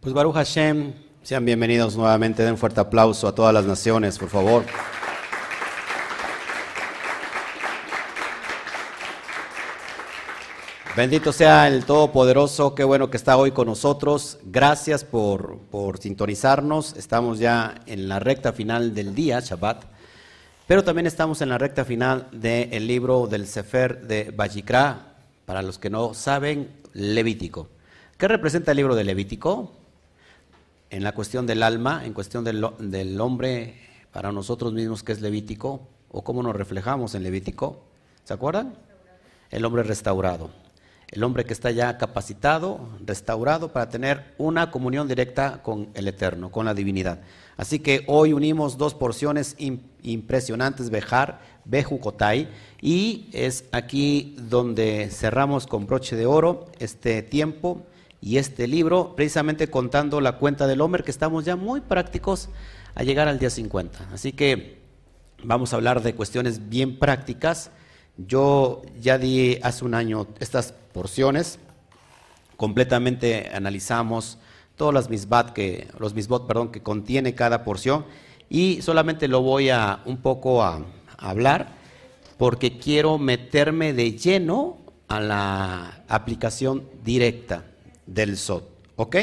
Pues Baruch Hashem, sean bienvenidos nuevamente. Den fuerte aplauso a todas las naciones, por favor. Bendito sea el Todopoderoso, qué bueno que está hoy con nosotros. Gracias por, por, sintonizarnos. Estamos ya en la recta final del día, Shabbat, pero también estamos en la recta final del libro del Sefer de Bajikra, para los que no saben, Levítico. ¿Qué representa el libro de Levítico? En la cuestión del alma, en cuestión del, hombre, para nosotros mismos, que es Levítico, o cómo nos reflejamos en Levítico. ¿Se acuerdan? El hombre restaurado el hombre que está ya capacitado, restaurado para tener una comunión directa con el Eterno, con la divinidad. Así que hoy unimos dos porciones impresionantes, Bejar, Bejucotai, y es aquí donde cerramos con broche de oro este tiempo y este libro, precisamente contando la cuenta del hombre, que estamos ya muy prácticos a llegar al día 50. Así que vamos a hablar de cuestiones bien prácticas. Yo ya di hace un año estas porciones. Completamente analizamos todas las misbat que, los misbot, perdón, que contiene cada porción y solamente lo voy a un poco a, hablar porque quiero meterme de lleno a la aplicación directa del SOT, ¿ok?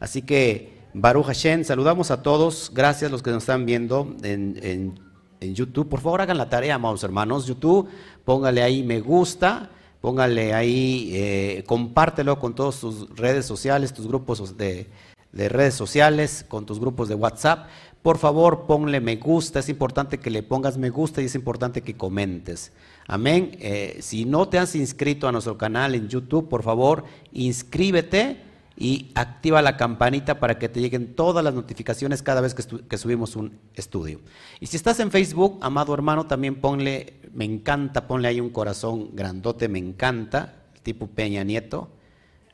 Así que Baruch Hashem, saludamos a todos, gracias a los que nos están viendo en, en, en YouTube. Por favor hagan la tarea, amados hermanos, YouTube, póngale ahí me gusta póngale ahí, eh, compártelo con todas tus redes sociales, tus grupos de, redes sociales, con tus grupos de WhatsApp. Por favor, ponle me gusta, es importante que le pongas me gusta y es importante que comentes. Amén. Eh, si no te has inscrito a nuestro canal en YouTube, por favor, inscríbete y activa la campanita para que te lleguen todas las notificaciones cada vez que, subimos un estudio. Y si estás en Facebook, amado hermano, también ponle, me encanta, ponle ahí un corazón grandote, me encanta, tipo Peña Nieto,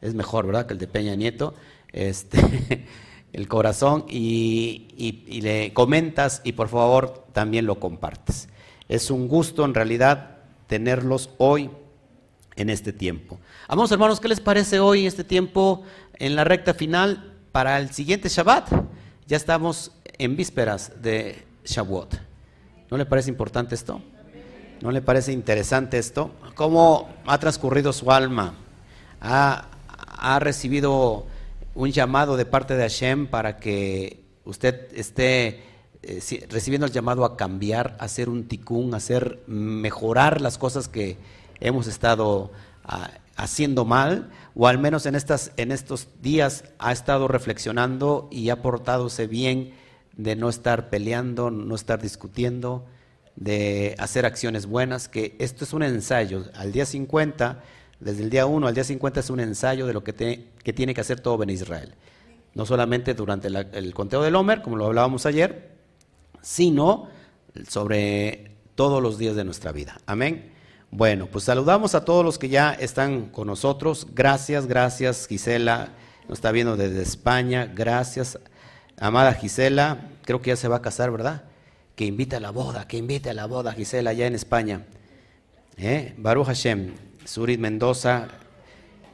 es mejor, ¿verdad? Que el de Peña Nieto, este, el corazón, y, y le comentas y por favor también lo compartes. Es un gusto en realidad tenerlos hoy en este tiempo. Amados hermanos, ¿qué les parece hoy este tiempo en la recta final para el siguiente Shabbat. Ya estamos en vísperas de Shavuot. ¿No le parece importante esto? ¿No le parece interesante esto? ¿Cómo ha transcurrido su alma? ¿Ha, ha recibido un llamado de parte de Hashem para que usted esté eh, recibiendo el llamado a cambiar, a hacer un tikkun, a hacer mejorar las cosas que hemos estado ah, haciendo mal, o al menos en, estas, en estos días ha estado reflexionando y ha portadose bien de no estar peleando, no estar discutiendo, de hacer acciones buenas, que esto es un ensayo. Al día 50, desde el día 1 al día 50 es un ensayo de lo que, que tiene que hacer todo en Israel. No solamente durante el conteo del Homer, como lo hablábamos ayer, sino sobre todos los días de nuestra vida. Amén. Bueno, pues saludamos a todos los que ya están con nosotros. Gracias, gracias Gisela, nos está viendo desde España. Gracias, amada Gisela. Creo que ya se va a casar, ¿verdad? Que invite a la boda, que invite a la boda Gisela allá en España. ¿Eh? Baruch Hashem, Surit Mendoza.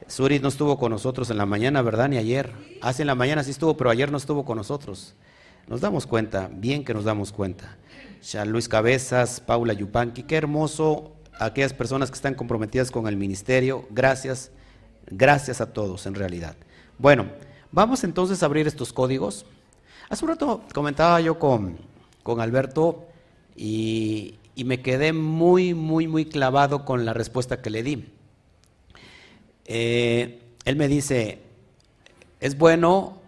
Surit no estuvo con nosotros en la mañana, ¿verdad? Ni ayer. Hace en la mañana sí estuvo, pero ayer no estuvo con nosotros. Nos damos cuenta, bien que nos damos cuenta. Ya Luis Cabezas, Paula Yupanqui, qué hermoso aquellas personas que están comprometidas con el ministerio. Gracias, gracias a todos en realidad. Bueno, vamos entonces a abrir estos códigos. Hace un rato comentaba yo con, con Alberto y, y me quedé muy, muy, muy clavado con la respuesta que le di. Eh, él me dice, es bueno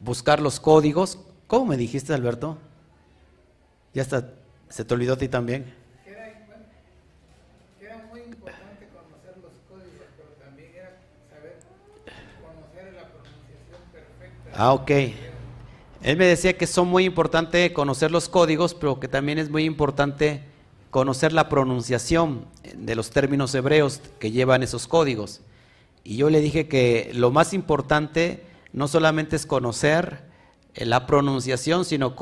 buscar los códigos. ¿Cómo me dijiste, Alberto? Ya está, ¿se te olvidó a ti también? Ah, ok. Él me decía que son muy importante conocer los códigos, pero que también es muy importante conocer la pronunciación de los términos hebreos que llevan esos códigos. Y yo le dije que lo más importante no solamente es conocer la pronunciación, sino,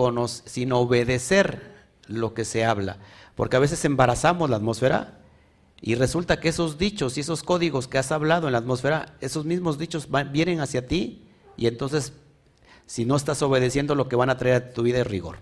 sino obedecer lo que se habla. Porque a veces embarazamos la atmósfera y resulta que esos dichos y esos códigos que has hablado en la atmósfera, esos mismos dichos vienen hacia ti y entonces si no estás obedeciendo, lo que van a traer a tu vida es rigor.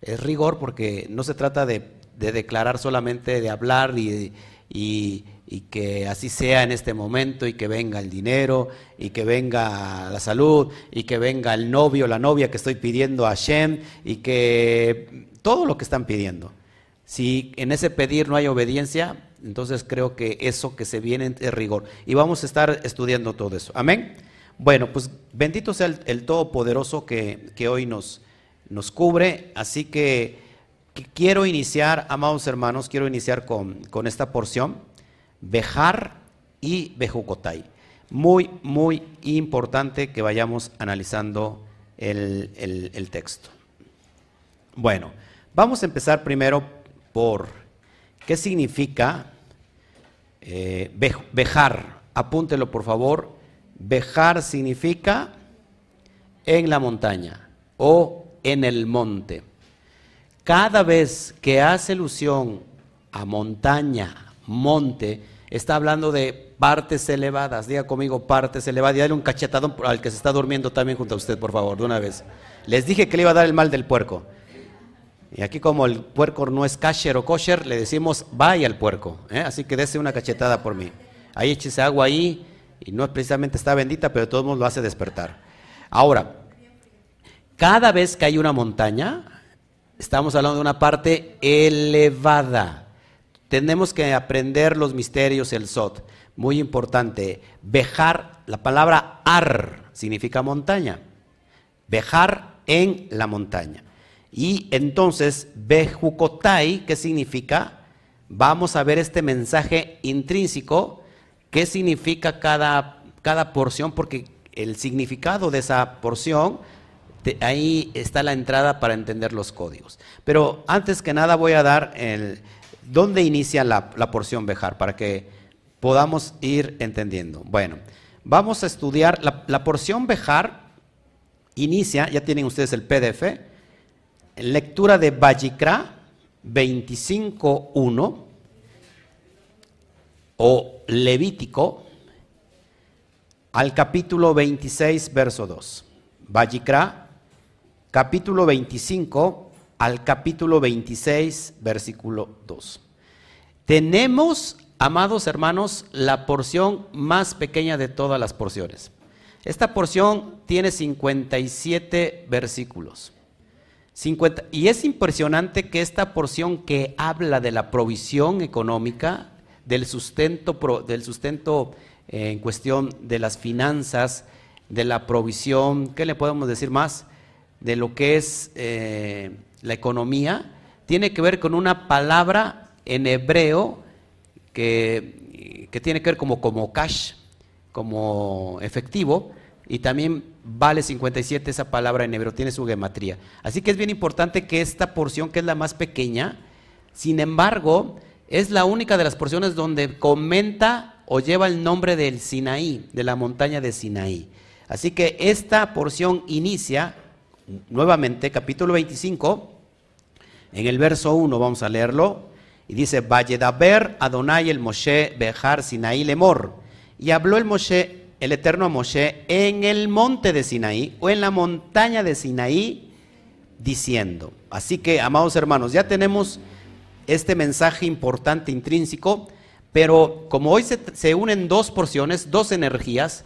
Es rigor porque no se trata de, declarar solamente, de hablar y, que así sea en este momento y que venga el dinero y que venga la salud y que venga el novio, la novia que estoy pidiendo a Shem y que todo lo que están pidiendo. Si en ese pedir no hay obediencia, entonces creo que eso que se viene es rigor. Y vamos a estar estudiando todo eso. Amén. Bueno, pues bendito sea el, Todopoderoso que, que hoy nos, nos cubre. Así que, quiero iniciar, amados hermanos, quiero iniciar con, esta porción, Bejar y Bejucotay. Muy, muy importante que vayamos analizando el, texto. Bueno, vamos a empezar primero por qué significa eh, Bejar. Apúntelo por favor. Bejar significa en la montaña o en el monte. Cada vez que hace alusión a montaña, monte, está hablando de partes elevadas. Diga conmigo partes elevadas. Y dale un cachetadón al que se está durmiendo también junto a usted, por favor, de una vez. Les dije que le iba a dar el mal del puerco. Y aquí como el puerco no es kasher o kosher, le decimos vaya al puerco. ¿eh? Así que dése una cachetada por mí. Ahí échese agua ahí y no precisamente está bendita, pero de todos modos lo hace despertar. Ahora, cada vez que hay una montaña, estamos hablando de una parte elevada. Tenemos que aprender los misterios, el Sot. Muy importante. Bejar, la palabra ar significa montaña. Bejar en la montaña. Y entonces, bejucotai, ¿qué significa? Vamos a ver este mensaje intrínseco, qué significa cada, cada porción, porque el significado de esa porción ahí está la entrada para entender los códigos. Pero antes que nada voy a dar el, dónde inicia la, porción Bejar para que podamos ir entendiendo. Bueno, vamos a estudiar la, porción Bejar. Inicia, ya tienen ustedes el PDF, lectura de Vallicra 25.1 o Levítico al capítulo 26, verso 2. Vallicra capítulo 25 al capítulo 26, versículo 2. Tenemos, amados hermanos, la porción más pequeña de todas las porciones. Esta porción tiene 57 versículos. 50, y es impresionante que esta porción que habla de la provisión económica, del sustento, del sustento eh, en cuestión de las finanzas, de la provisión, ¿qué le podemos decir más? De lo que es eh, la economía tiene que ver con una palabra en hebreo que, que, tiene que ver como, como cash, como efectivo, y también vale 57 esa palabra en hebreo, tiene su gematría. Así que es bien importante que esta porción, que es la más pequeña, sin embargo, es la única de las porciones donde comenta o lleva el nombre del Sinaí, de la montaña de Sinaí. Así que esta porción inicia nuevamente, capítulo 25, en el verso 1 vamos a leerlo, y dice, Valledaber Adonai el Moshe Bejar Sinaí Lemor. Y habló el Moshe, el eterno Moshe, en el monte de Sinaí, o en la montaña de Sinaí, diciendo. Así que, amados hermanos, ya tenemos este mensaje importante, intrínseco, pero como hoy se, se unen dos porciones, dos energías,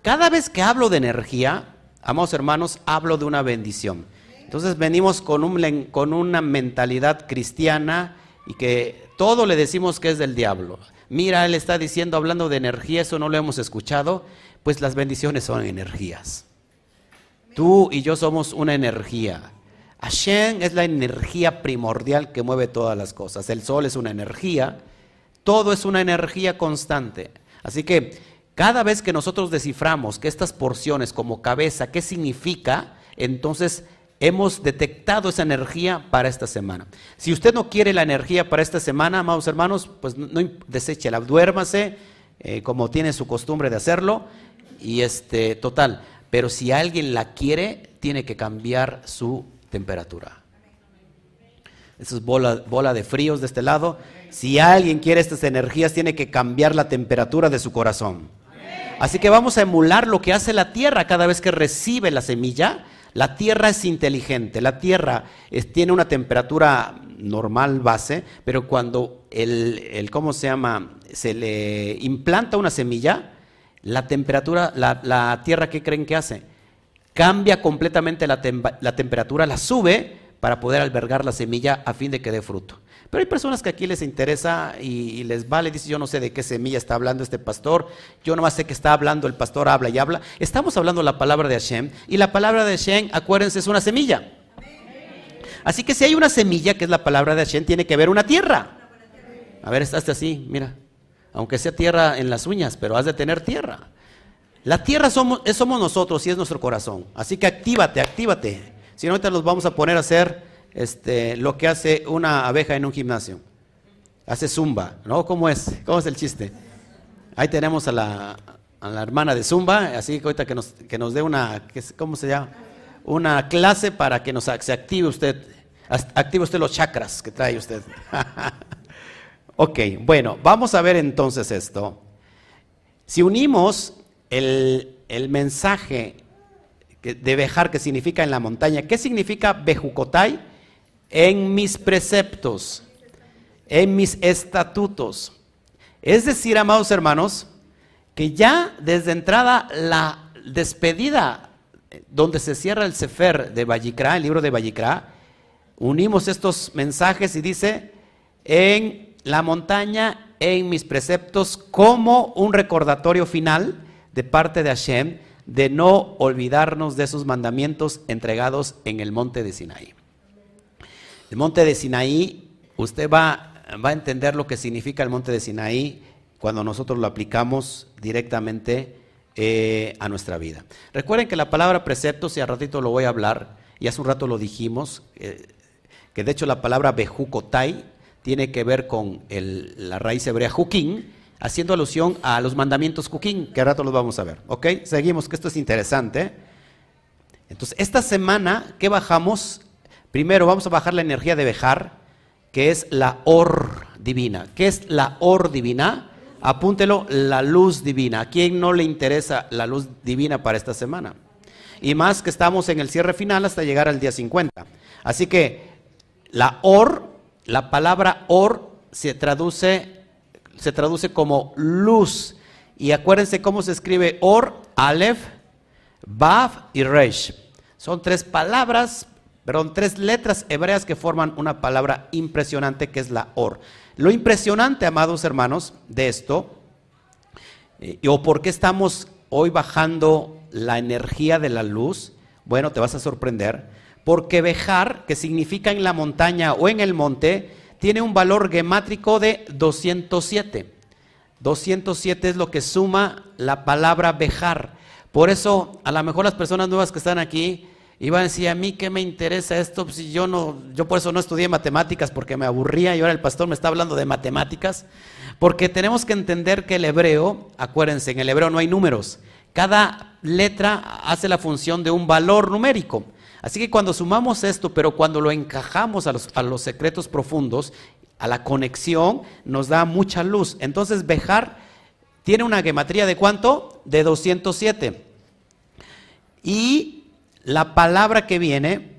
cada vez que hablo de energía, Amados hermanos, hablo de una bendición. Entonces venimos con, un, con una mentalidad cristiana y que todo le decimos que es del diablo. Mira, él está diciendo, hablando de energía, eso no lo hemos escuchado, pues las bendiciones son energías. Tú y yo somos una energía. Hashem es la energía primordial que mueve todas las cosas. El sol es una energía, todo es una energía constante. Así que cada vez que nosotros desciframos que estas porciones como cabeza, ¿qué significa? Entonces hemos detectado esa energía para esta semana. Si usted no quiere la energía para esta semana, amados hermanos, pues no, deséchela, duérmase eh, como tiene su costumbre de hacerlo y este total. Pero si alguien la quiere, tiene que cambiar su temperatura. Eso es bola de fríos de este lado. Si alguien quiere estas energías, tiene que cambiar la temperatura de su corazón. Así que vamos a emular lo que hace la tierra cada vez que recibe la semilla. La tierra es inteligente, la tierra tiene una temperatura normal base, pero cuando el, ¿cómo se llama? Se le implanta una semilla, la temperatura, la, tierra, ¿qué creen que hace? Cambia completamente la, la temperatura, la sube para poder albergar la semilla a fin de que dé fruto. Pero hay personas que aquí les interesa y, les vale, dice, yo no sé de qué semilla está hablando este pastor, yo nomás sé que está hablando, el pastor habla y habla. Estamos hablando la palabra de Hashem y la palabra de Hashem, acuérdense, es una semilla. Así que si hay una semilla, que es la palabra de Hashem, tiene que haber una tierra. A ver, estás así, mira, aunque sea tierra en las uñas, pero has de tener tierra. La tierra somos, somos nosotros y es nuestro corazón. Así que actívate, actívate. Si no, ahorita los vamos a poner a hacer este, lo que hace una abeja en un gimnasio. Hace zumba, ¿no? ¿Cómo es? ¿Cómo es el chiste? Ahí tenemos a la, hermana de zumba, así que ahorita que nos, que nos dé una, ¿cómo se llama? Una clase para que nos, se active usted, active usted los chakras que trae usted. ok, bueno, vamos a ver entonces esto. Si unimos el, el mensaje de Bejar, que significa en la montaña, ¿qué significa Bejucotay? En mis preceptos, en mis estatutos. Es decir, amados hermanos, que ya desde entrada la despedida donde se cierra el Sefer de Vallicra, el libro de Vallicra, unimos estos mensajes y dice, en la montaña, en mis preceptos, como un recordatorio final de parte de Hashem de no olvidarnos de esos mandamientos entregados en el monte de Sinaí. El monte de Sinaí, usted va, va a entender lo que significa el monte de Sinaí cuando nosotros lo aplicamos directamente eh, a nuestra vida. Recuerden que la palabra precepto, si a ratito lo voy a hablar, y hace un rato lo dijimos, eh, que de hecho la palabra bejukotai tiene que ver con la raíz hebrea jukin, haciendo alusión a los mandamientos jukin, que a rato los vamos a ver. ¿Ok? Seguimos, que esto es interesante. Entonces, esta semana, ¿qué bajamos? Primero vamos a bajar la energía de Bejar, que es la or divina. ¿Qué es la or divina? Apúntelo, la luz divina. ¿A quién no le interesa la luz divina para esta semana? Y más que estamos en el cierre final hasta llegar al día 50. Así que la or, la palabra or se traduce, se traduce como luz. Y acuérdense cómo se escribe or, alef, Bav y resh. Son tres palabras perdón, tres letras hebreas que forman una palabra impresionante que es la or. Lo impresionante, amados hermanos, de esto, eh, o por qué estamos hoy bajando la energía de la luz, bueno, te vas a sorprender, porque Bejar, que significa en la montaña o en el monte, tiene un valor gemátrico de 207. 207 es lo que suma la palabra Bejar. Por eso, a lo mejor las personas nuevas que están aquí Iban a decir, a mí qué me interesa esto, pues, si yo no, yo por eso no estudié matemáticas porque me aburría y ahora el pastor me está hablando de matemáticas, porque tenemos que entender que el hebreo, acuérdense, en el hebreo no hay números, cada letra hace la función de un valor numérico. Así que cuando sumamos esto, pero cuando lo encajamos a los, a los secretos profundos, a la conexión, nos da mucha luz. Entonces, Bejar tiene una gematría de cuánto? De 207. Y la palabra que viene,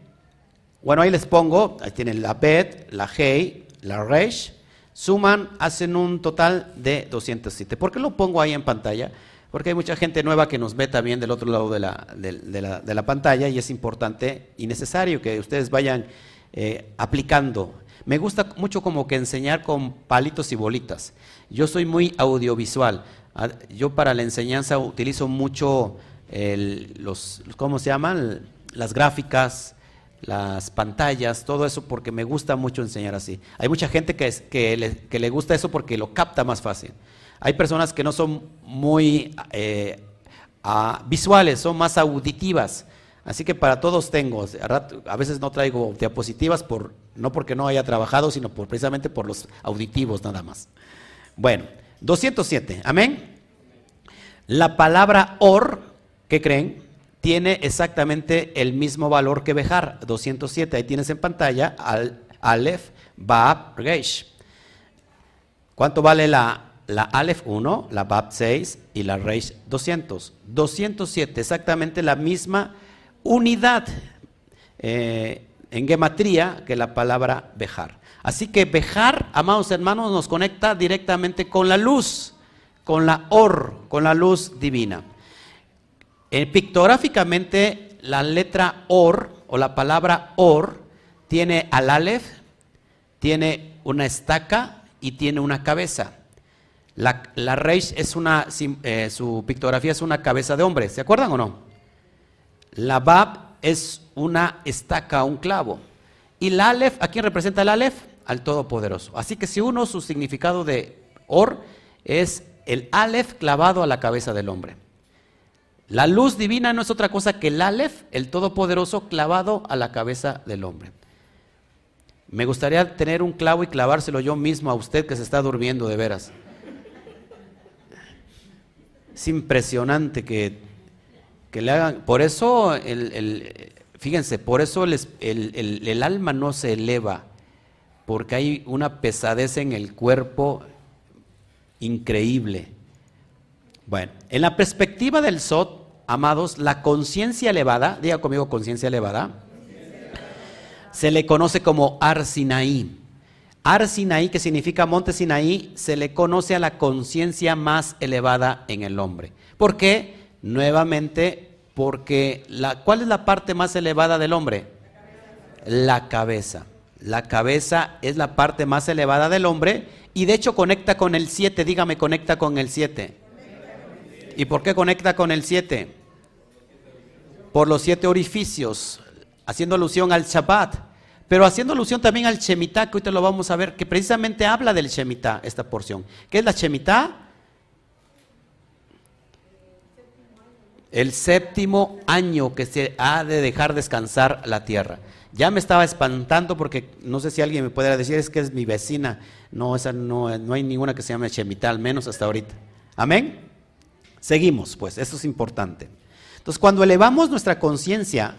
bueno, ahí les pongo, ahí tienen la Bet, la Hei, la Resh, suman, hacen un total de 207. ¿Por qué lo pongo ahí en pantalla? Porque hay mucha gente nueva que nos ve también del otro lado de la, de, la, pantalla y es importante y necesario que ustedes vayan eh, aplicando. Me gusta mucho como que enseñar con palitos y bolitas. Yo soy muy audiovisual. Ah, yo para la enseñanza utilizo mucho los, ¿cómo se llaman? Las gráficas, las pantallas, todo eso porque me gusta mucho enseñar así. Hay mucha gente que, que, le, que le gusta eso porque lo capta más fácil. Hay personas que no son muy eh, visuales, son más auditivas. Así que para todos tengo, a veces no traigo diapositivas, por, no porque no haya trabajado, sino precisamente por los auditivos nada más. Bueno, 207, amén. La palabra or ¿Qué creen? Tiene exactamente el mismo valor que Bejar, 207. Ahí tienes en pantalla al Aleph, Baab, Reish. ¿Cuánto vale la, la Aleph 1, la Bab 6 y la Reish 200. 207, exactamente la misma unidad eh, en gematría que la palabra bejar. Así que bejar, amados hermanos, nos conecta directamente con la luz, con la or, con la luz divina. Eh, pictográficamente, la letra or o la palabra or tiene al Aleph, tiene una estaca y tiene una cabeza. La, la Reish es una, eh, su pictografía es una cabeza de hombre, ¿se acuerdan o no? La Bab es una estaca, un clavo. Y la Aleph, ¿a quién representa el Aleph? Al Todopoderoso. Así que si uno, su significado de Or es el Aleph clavado a la cabeza del hombre. La luz divina no es otra cosa que el Aleph, el Todopoderoso, clavado a la cabeza del hombre. Me gustaría tener un clavo y clavárselo yo mismo a usted que se está durmiendo de veras. Es impresionante que, que le hagan. Por eso, fíjense, por eso el, el alma no se eleva, porque hay una pesadez en el cuerpo increíble. Bueno, en la perspectiva del Sot, amados, la conciencia elevada, diga conmigo conciencia elevada, se le conoce como Arsinaí. Arsinaí, que significa monte Sinaí, se le conoce a la conciencia más elevada en el hombre. ¿Por qué? Nuevamente, porque la, ¿cuál es la parte más elevada del hombre? La cabeza. La cabeza es la parte más elevada del hombre y de hecho conecta con el 7. Dígame, conecta con el 7. ¿Y por qué conecta con el 7? Por los siete orificios, haciendo alusión al Shabbat, pero haciendo alusión también al Shemitah, que ahorita lo vamos a ver, que precisamente habla del Shemitah, esta porción. ¿Qué es la Shemitah? El séptimo año que se ha de dejar descansar la tierra. Ya me estaba espantando porque no sé si alguien me pudiera decir, es que es mi vecina. No, esa no, no hay ninguna que se llame Shemitah, al menos hasta ahorita. Amén. Seguimos, pues, eso es importante. Entonces, cuando elevamos nuestra conciencia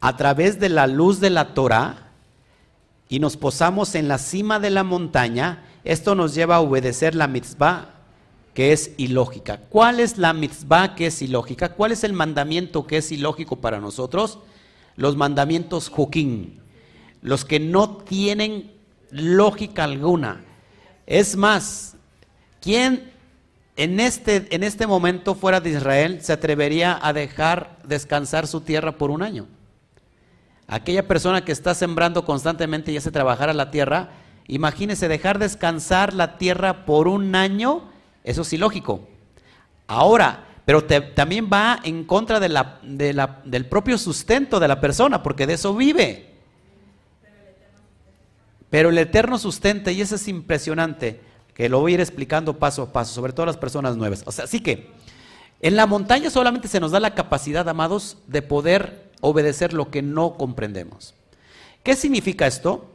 a través de la luz de la Torah y nos posamos en la cima de la montaña, esto nos lleva a obedecer la mitzvah que es ilógica. ¿Cuál es la mitzvah que es ilógica? ¿Cuál es el mandamiento que es ilógico para nosotros? Los mandamientos juquín, los que no tienen lógica alguna. Es más, ¿quién en este, en este momento fuera de Israel se atrevería a dejar descansar su tierra por un año? Aquella persona que está sembrando constantemente y hace trabajar a la tierra, imagínese dejar descansar la tierra por un año, eso es ilógico. Ahora, pero también va en contra del propio sustento de la persona, porque de eso vive. Pero el Eterno sustenta, y eso es impresionante, que lo voy a ir explicando paso a paso, sobre todo las personas nuevas. O sea, así que en la montaña solamente se nos da la capacidad, amados, de poder obedecer lo que no comprendemos. ¿Qué significa esto?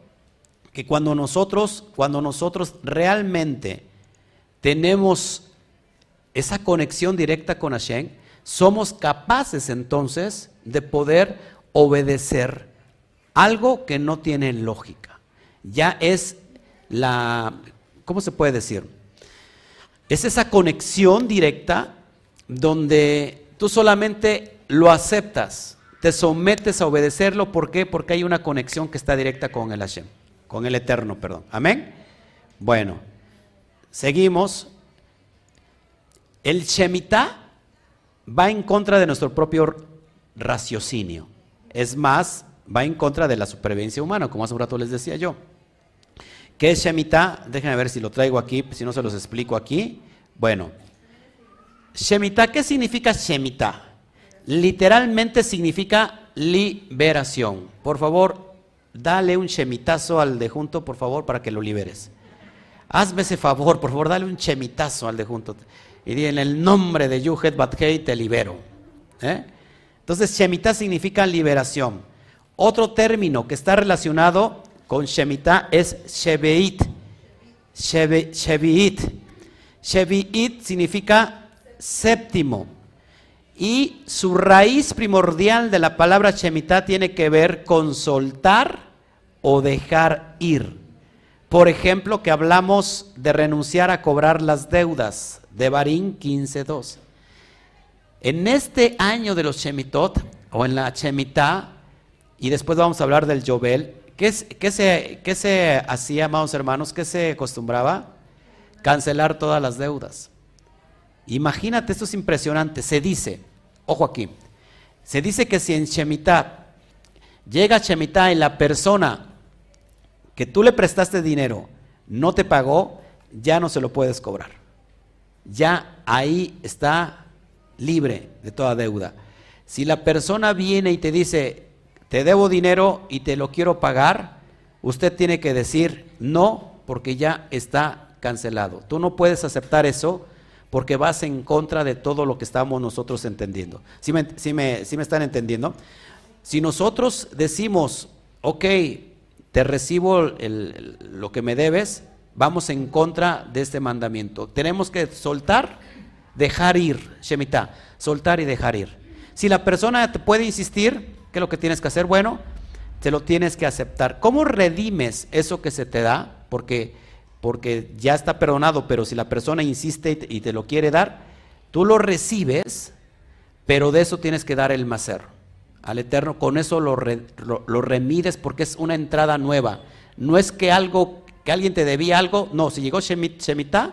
Que cuando nosotros, cuando nosotros realmente tenemos esa conexión directa con Hashem, somos capaces entonces de poder obedecer algo que no tiene lógica. Ya es la, ¿cómo se puede decir? Es esa conexión directa donde tú solamente lo aceptas te sometes a obedecerlo. ¿Por qué? Porque hay una conexión que está directa con el Hashem, con el Eterno, perdón. Amén. Bueno, seguimos. El Shemitah va en contra de nuestro propio raciocinio. Es más, va en contra de la supervivencia humana, como hace un rato les decía yo. ¿Qué es Shemitah? Déjenme ver si lo traigo aquí, si no se los explico aquí. Bueno, Shemitah, ¿qué significa Shemitah? literalmente significa liberación. Por favor, dale un chemitazo al de junto, por favor, para que lo liberes. Hazme ese favor, por favor, dale un chemitazo al de junto. Y di en el nombre de Yuhet Batkei te libero. ¿eh? Entonces, Shemitah significa liberación. Otro término que está relacionado con Shemitah es Shebeit. Shevi'it. Shevi'it significa séptimo. Y su raíz primordial de la palabra Shemitah tiene que ver con soltar o dejar ir. Por ejemplo, que hablamos de renunciar a cobrar las deudas de Barín 15.2. En este año de los Shemitot, o en la Shemitah, y después vamos a hablar del Yobel, ¿qué, se, qué se hacía, amados hermanos? ¿Qué se acostumbraba? Cancelar todas las deudas. Imagínate, esto es impresionante. Se dice, ojo aquí, se dice que si en Shemitah llega Shemitah y la persona que tú le prestaste dinero no te pagó, ya no se lo puedes cobrar. Ya ahí está libre de toda deuda. Si la persona viene y te dice, te debo dinero y te lo quiero pagar, usted tiene que decir no porque ya está cancelado. Tú no puedes aceptar eso porque vas en contra de todo lo que estamos nosotros entendiendo. ¿Sí me, me, me están entendiendo? Si nosotros decimos, ok, te recibo lo que me debes, vamos en contra de este mandamiento. Tenemos que soltar, dejar ir, Shemitah, soltar y dejar ir. Si la persona puede insistir, ¿qué es lo que tienes que hacer? Bueno, te lo tienes que aceptar. ¿Cómo redimes eso que se te da? Porque, porque ya está perdonado, pero si la persona insiste y te, lo quiere dar, tú lo recibes, pero de eso tienes que dar el macer al Eterno. Con eso lo, lo, remides porque es una entrada nueva. No es que algo, que alguien te debía algo, no, si llegó Shemitah,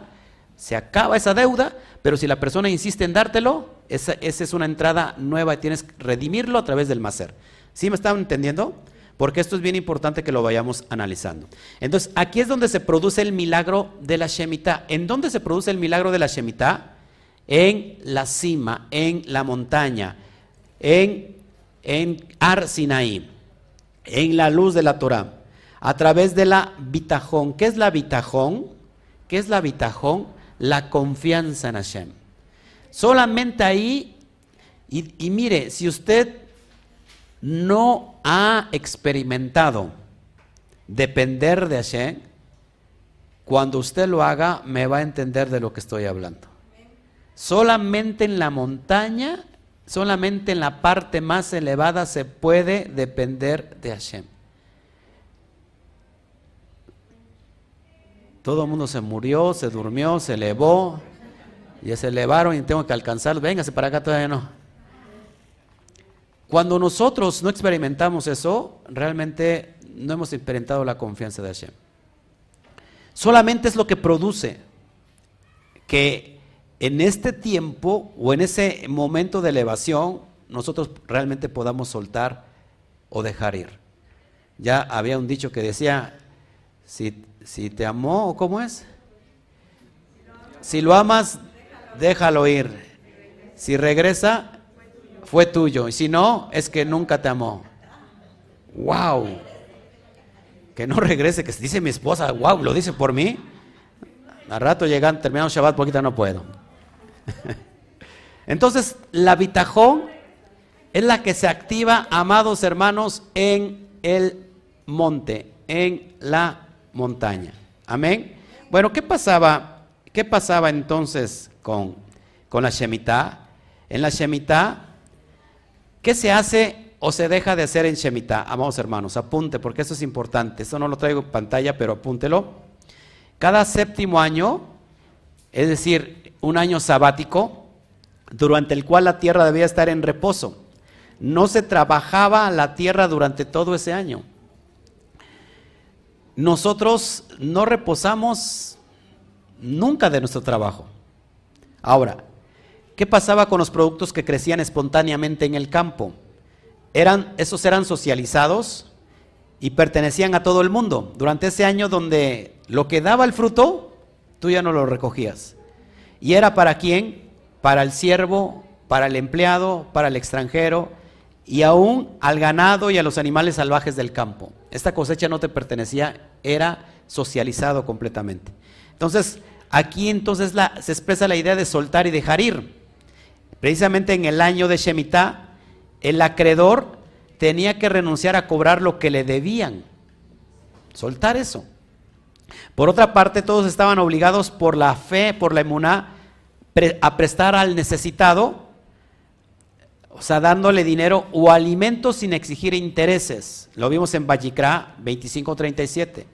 se acaba esa deuda, pero si la persona insiste en dártelo, esa, es una entrada nueva y tienes que redimirlo a través del macer. ¿Sí me están entendiendo? Porque esto es bien importante que lo vayamos analizando. Entonces, aquí es donde se produce el milagro de la Shemitah. ¿En dónde se produce el milagro de la Shemitah? En la cima, en la montaña, en, en Ar Sinaí, en la luz de la Torah, a través de la bitajón. ¿Qué es la bitajón? ¿Qué es la bitajón? La confianza en Hashem. Solamente ahí, y, mire, si usted no ha experimentado depender de Hashem, cuando usted lo haga me va a entender de lo que estoy hablando. Solamente en la montaña, solamente en la parte más elevada se puede depender de Hashem. Todo el mundo se murió, se durmió, se elevó, ya se elevaron y tengo que alcanzar. Véngase para acá, todavía no. Cuando nosotros no experimentamos eso, realmente no hemos experimentado la confianza de Hashem. Solamente es lo que produce que en este tiempo o en ese momento de elevación nosotros realmente podamos soltar o dejar ir. Ya había un dicho que decía, si, si te amó, ¿cómo es? Si lo amas, déjalo ir. Si regresa, fue tuyo. Y si no, es que nunca te amó. ¡Wow! Que no regrese, que dice mi esposa, wow, lo dice por mí. Al rato llegan, terminamos Shabbat, poquita no puedo. Entonces, la bitajón es la que se activa, amados hermanos, en el monte, en la montaña. Amén. Bueno, ¿qué pasaba? ¿Qué pasaba entonces con, con la Shemitah. En la Shemitah, ¿qué se hace o se deja de hacer en Shemitah? Amados hermanos, apunte, porque eso es importante. Eso no lo traigo en pantalla, pero apúntelo. Cada séptimo año, es decir, un año sabático, durante el cual la tierra debía estar en reposo. No se trabajaba la tierra durante todo ese año. Nosotros no reposamos nunca de nuestro trabajo. Ahora, ¿qué pasaba con los productos que crecían espontáneamente en el campo? Eran, esos eran socializados y pertenecían a todo el mundo. Durante ese año donde lo que daba el fruto, tú ya no lo recogías. ¿Y era para quién? Para el siervo, para el empleado, para el extranjero y aún al ganado y a los animales salvajes del campo. Esta cosecha no te pertenecía, era socializado completamente. Entonces, Aquí entonces se expresa la idea de soltar y dejar ir. Precisamente en el año de Shemitah, el acreedor tenía que renunciar a cobrar lo que le debían. Soltar eso. Por otra parte, todos estaban obligados por la fe, por la emuná, a prestar al necesitado, o sea, dándole dinero o alimentos sin exigir intereses. Lo vimos en Vallicra 2537.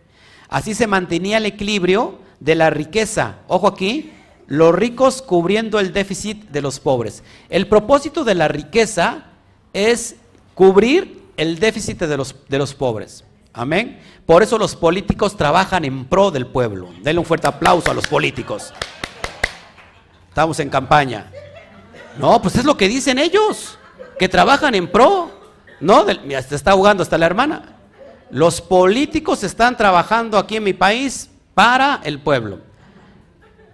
Así se mantenía el equilibrio de la riqueza. Ojo aquí, los ricos cubriendo el déficit de los pobres. El propósito de la riqueza es cubrir el déficit de los, de los pobres. Amén. Por eso los políticos trabajan en pro del pueblo. Denle un fuerte aplauso a los políticos. Estamos en campaña. No, pues es lo que dicen ellos, que trabajan en pro. No, mira, se está ahogando hasta la hermana. Los políticos están trabajando aquí en mi país para el pueblo,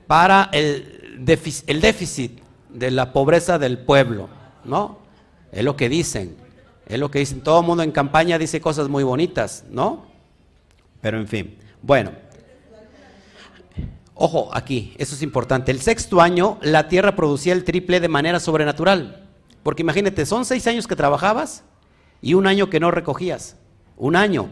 para el el déficit de la pobreza del pueblo, ¿no? Es lo que dicen, es lo que dicen. Todo el mundo en campaña dice cosas muy bonitas, ¿no? Pero en fin, bueno. Ojo, aquí, eso es importante. El sexto año la tierra producía el triple de manera sobrenatural. Porque imagínate, son seis años que trabajabas y un año que no recogías. Un año.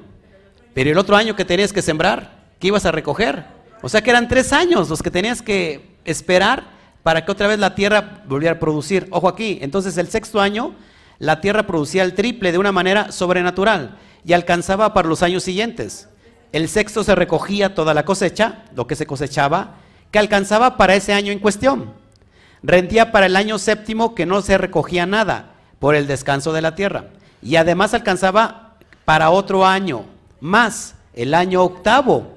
Pero el otro año que tenías que sembrar, ¿qué ibas a recoger? O sea que eran tres años los que tenías que esperar para que otra vez la tierra volviera a producir. Ojo aquí, entonces el sexto año la tierra producía el triple de una manera sobrenatural y alcanzaba para los años siguientes. El sexto se recogía toda la cosecha, lo que se cosechaba, que alcanzaba para ese año en cuestión. Rendía para el año séptimo que no se recogía nada por el descanso de la tierra. Y además alcanzaba para otro año más, el año octavo,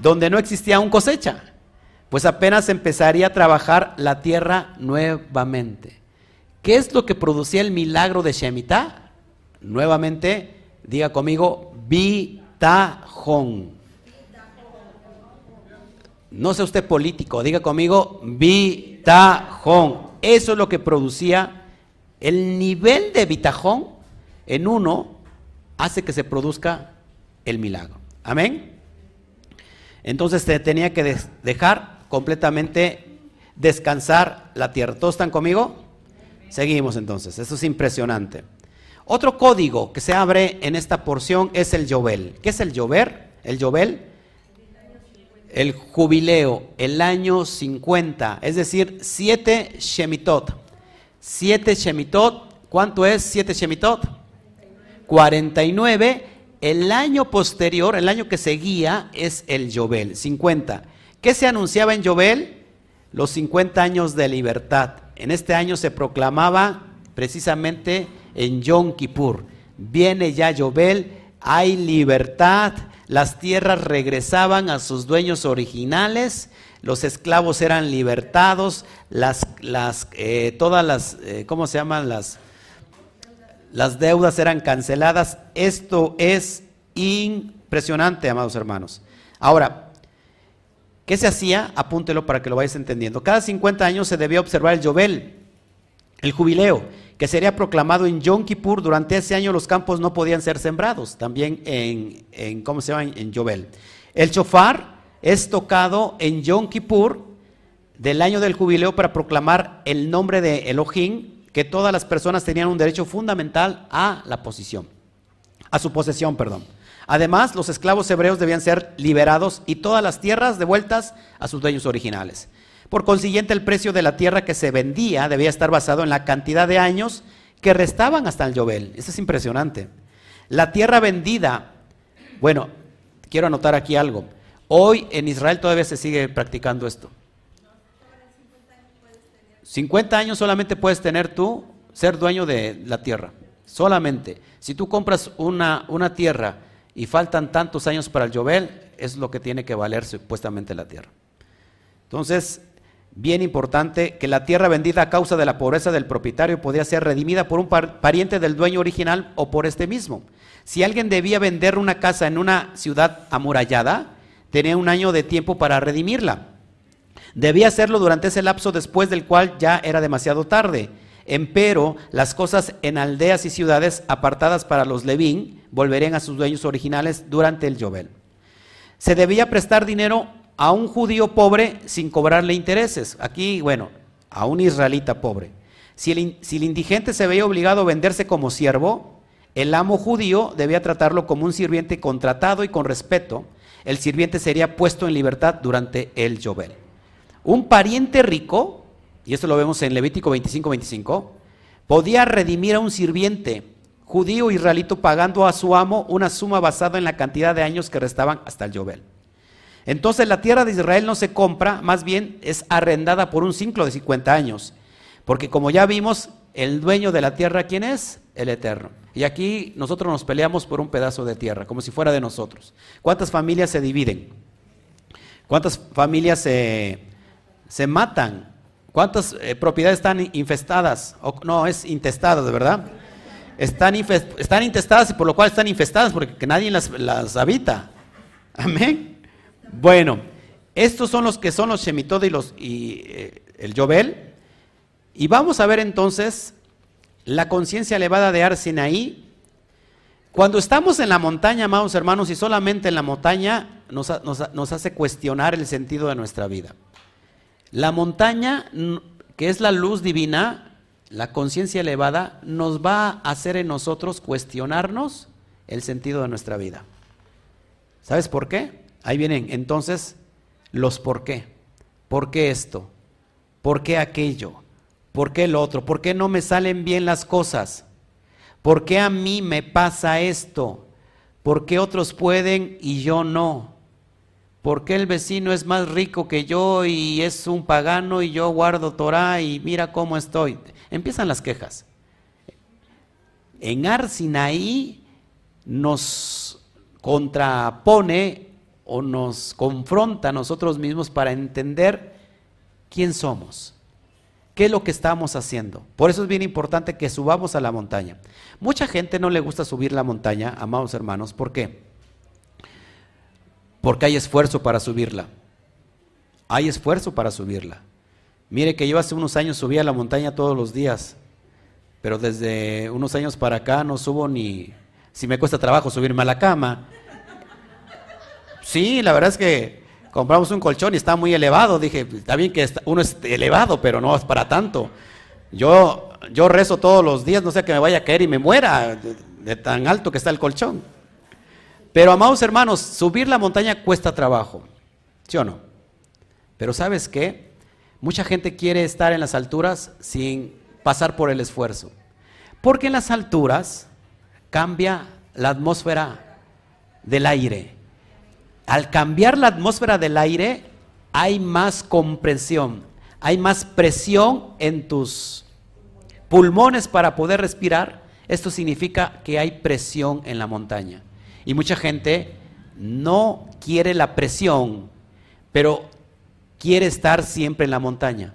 donde no existía un cosecha. Pues apenas empezaría a trabajar la tierra nuevamente. ¿Qué es lo que producía el milagro de Shemitah? Nuevamente, diga conmigo, vi Bitajón. No sea usted político, diga conmigo, bitajón. Eso es lo que producía el nivel de bitajón en uno hace que se produzca el milagro. Amén. Entonces te tenía que dejar completamente descansar la tierra. ¿Todos están conmigo? Seguimos entonces. Eso es impresionante. Otro código que se abre en esta porción es el Yobel. ¿Qué es el Yover? El Yobel. El jubileo, el año 50, es decir, siete Shemitot. Siete Shemitot, ¿cuánto es siete Shemitot? 49. El año posterior, el año que seguía, es el Yobel, 50. ¿Qué se anunciaba en Yobel? Los 50 años de libertad. En este año se proclamaba precisamente en Yom Kippur. Viene ya Yobel, hay libertad, las tierras regresaban a sus dueños originales, los esclavos eran libertados, las, las, eh, todas las, eh, ¿cómo se llaman? Las, las deudas eran canceladas. Esto es impresionante, amados hermanos. Ahora, ¿qué se hacía? Apúntelo para que lo vayas entendiendo. Cada 50 años se debía observar el Yobel, el jubileo que sería proclamado en Yom Kippur. Durante ese año los campos no podían ser sembrados, también en, ¿cómo se llama? En Yobel. El chofar es tocado en Yom Kippur del año del jubileo para proclamar el nombre de Elohim, que todas las personas tenían un derecho fundamental a la posición, a su posesión, perdón. Además, los esclavos hebreos debían ser liberados y todas las tierras devueltas a sus dueños originales. Por consiguiente, el precio de la tierra que se vendía debía estar basado en la cantidad de años que restaban hasta el Yobel. Eso es impresionante. La tierra vendida, bueno, quiero anotar aquí algo. Hoy en Israel todavía se sigue practicando esto. 50 años solamente puedes tener tú ser dueño de la tierra. Solamente. Si tú compras una, una tierra y faltan tantos años para el Yobel, es lo que tiene que valer supuestamente la tierra. Entonces, bien importante, que la tierra vendida a causa de la pobreza del propietario podía ser redimida por un pariente del dueño original o por este mismo. Si alguien debía vender una casa en una ciudad amurallada, tenía un año de tiempo para redimirla. Debía hacerlo durante ese lapso después del cual ya era demasiado tarde. Empero, las cosas en aldeas y ciudades apartadas para los Levín volverían a sus dueños originales durante el Yobel. Se debía prestar dinero a un judío pobre sin cobrarle intereses. Aquí, bueno, a un israelita pobre. Si el, indigente se veía obligado a venderse como siervo, el amo judío debía tratarlo como un sirviente contratado y con respeto. El sirviente sería puesto en libertad durante el Yobel. Un pariente rico, y esto lo vemos en Levítico 25-25, podía redimir a un sirviente judío israelito pagando a su amo una suma basada en la cantidad de años que restaban hasta el Yobel. Entonces la tierra de Israel no se compra, más bien es arrendada por un ciclo de 50 años. Porque como ya vimos, el dueño de la tierra, ¿quién es? El Eterno. Y aquí nosotros nos peleamos por un pedazo de tierra, como si fuera de nosotros. ¿Cuántas familias se dividen? ¿Cuántas familias se, se matan? ¿Cuántas eh, propiedades están infestadas? no, es intestadas, ¿verdad? Están, están intestadas y por lo cual están infestadas, porque nadie las, las habita. Amén. Bueno, estos son los que son los Shemitod y, los, y eh, el Yobel. Y vamos a ver entonces la conciencia elevada de Arsinaí. Cuando estamos en la montaña, amados hermanos, y solamente en la montaña nos, nos hace cuestionar el sentido de nuestra vida. La montaña, que es la luz divina, la conciencia elevada, nos va a hacer en nosotros cuestionarnos el sentido de nuestra vida. ¿Sabes por qué? Ahí vienen entonces los por qué. ¿Por qué esto? ¿Por qué aquello? ¿Por qué el otro? ¿Por qué no me salen bien las cosas? ¿Por qué a mí me pasa esto? ¿Por qué otros pueden y yo no? ¿Por qué el vecino es más rico que yo y es un pagano y yo guardo Torah y mira cómo estoy? Empiezan las quejas. En Arsinaí nos contrapone o nos confronta a nosotros mismos para entender quién somos. ¿Qué es lo que estamos haciendo? Por eso es bien importante que subamos a la montaña. Mucha gente no le gusta subir la montaña, amados hermanos. ¿Por qué? Porque hay esfuerzo para subirla. Hay esfuerzo para subirla. Mire que yo hace unos años subía a la montaña todos los días, pero desde unos años para acá no subo ni, si me cuesta trabajo subirme a la cama. Sí, la verdad es que compramos un colchón y está muy elevado. Dije, está bien que uno es elevado, pero no es para tanto. Yo, yo rezo todos los días, no sé que me vaya a caer y me muera de, tan alto que está el colchón. Pero amados hermanos, subir la montaña cuesta trabajo, ¿sí o no? Pero ¿sabes qué? Mucha gente quiere estar en las alturas sin pasar por el esfuerzo. Porque en las alturas cambia la atmósfera del aire al cambiar la atmósfera del aire, hay más compresión, hay más presión en tus pulmones para poder respirar. Esto significa que hay presión en la montaña. Y mucha gente no quiere la presión, pero quiere estar siempre en la montaña.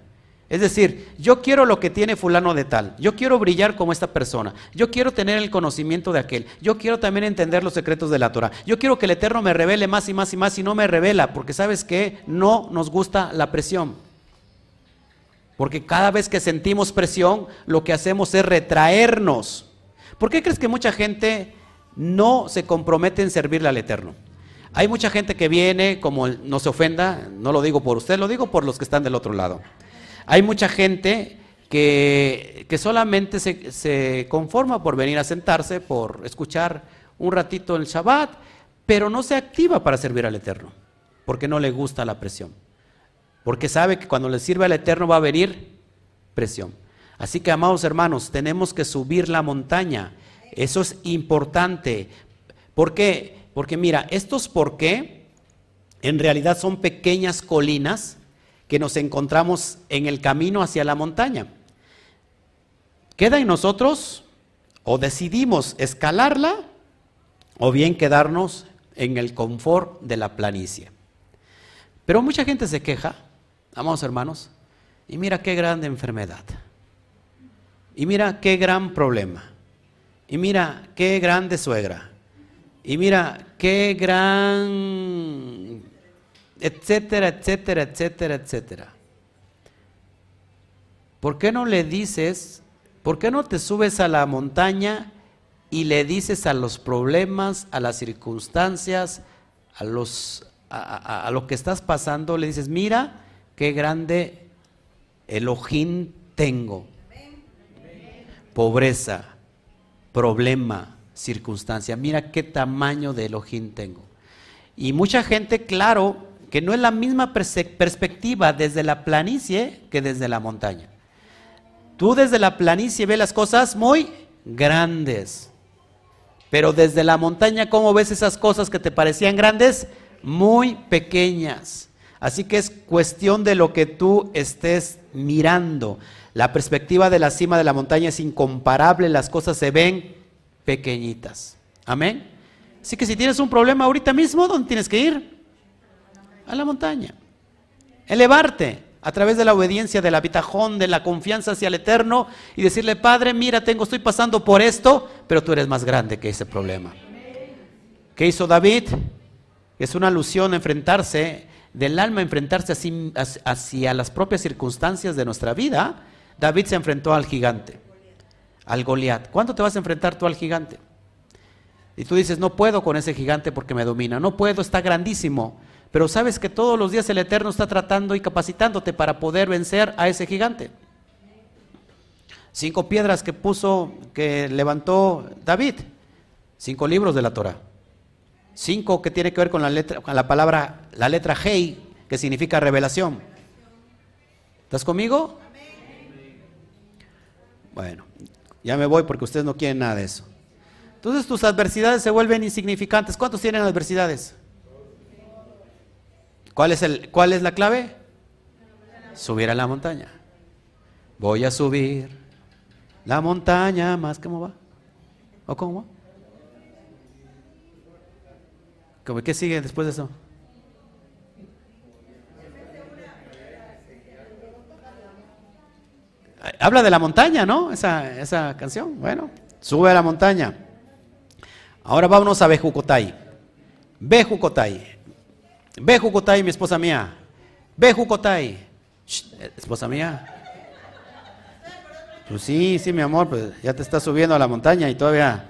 Es decir, yo quiero lo que tiene fulano de tal, yo quiero brillar como esta persona, yo quiero tener el conocimiento de aquel, yo quiero también entender los secretos de la Torah, yo quiero que el Eterno me revele más y más y más y no me revela, porque sabes que no nos gusta la presión. Porque cada vez que sentimos presión, lo que hacemos es retraernos. ¿Por qué crees que mucha gente no se compromete en servirle al Eterno? Hay mucha gente que viene, como no se ofenda, no lo digo por usted, lo digo por los que están del otro lado hay mucha gente que, solamente se, conforma por venir a sentarse, por escuchar un ratito el Shabbat, pero no se activa para servir al Eterno, porque no le gusta la presión. Porque sabe que cuando le sirve al Eterno va a venir presión. Así que, amados hermanos, tenemos que subir la montaña. Eso es importante. ¿Por qué? Porque mira, estos por qué en realidad son pequeñas colinas que nos encontramos en el camino hacia la montaña. Queda en nosotros o decidimos escalarla o bien quedarnos en el confort de la planicie. Pero mucha gente se queja, amados hermanos, y mira qué grande enfermedad. Y mira qué gran problema. Y mira qué grande suegra. Y mira qué gran etcétera, etcétera, etcétera, etcétera. ¿Por qué no le dices, por qué no te subes a la montaña y le dices a los problemas, a las circunstancias, a, los, a, lo que estás pasando, le dices, mira qué grande ojín tengo. Pobreza, problema, circunstancia. Mira qué tamaño de ojín tengo. Y mucha gente, claro, que no es la misma perspectiva desde la planicie que desde la montaña. Tú desde la planicie ves las cosas muy grandes. Pero desde la montaña, ¿cómo ves esas cosas que te parecían grandes? Muy pequeñas. Así que es cuestión de lo que tú estés mirando. La perspectiva de la cima de la montaña es incomparable, las cosas se ven pequeñitas. Amén. Así que si tienes un problema ahorita mismo, ¿dónde tienes que ir? A la montaña. Elevarte a través de la obediencia, del habitajón, de la confianza hacia el Eterno y decirle, Padre, mira, tengo, estoy pasando por esto, pero tú eres más grande que ese problema. ¿Qué hizo David? Es una alusión a enfrentarse, del alma enfrentarse hacia las propias circunstancias de nuestra vida. David se enfrentó al gigante, al Goliat. ¿Cuándo te vas a enfrentar tú al gigante? Y tú dices, no puedo con ese gigante porque me domina, no puedo, está grandísimo. Pero sabes que todos los días el Eterno está tratando y capacitándote para poder vencer a ese gigante. Cinco piedras que puso, que levantó David. Cinco libros de la Torah. Cinco que tiene que ver con la letra, con la palabra, la letra Hei, que significa revelación. ¿Estás conmigo? Bueno, ya me voy porque ustedes no quieren nada de eso. Entonces tus adversidades se vuelven insignificantes. ¿Cuántos tienen adversidades? ¿Cuál es, el, ¿Cuál es la clave? Subir a la montaña. Voy a subir la montaña más. ¿Cómo va? ¿O cómo va? ¿Qué sigue después de eso? Habla de la montaña, ¿no? Esa, esa canción. Bueno, sube a la montaña. Ahora vámonos a Bejucotay. Bejucotay. Bejucotay, mi esposa mía. Bejucotay. esposa mía. Pues sí, sí, mi amor, pues ya te estás subiendo a la montaña y todavía.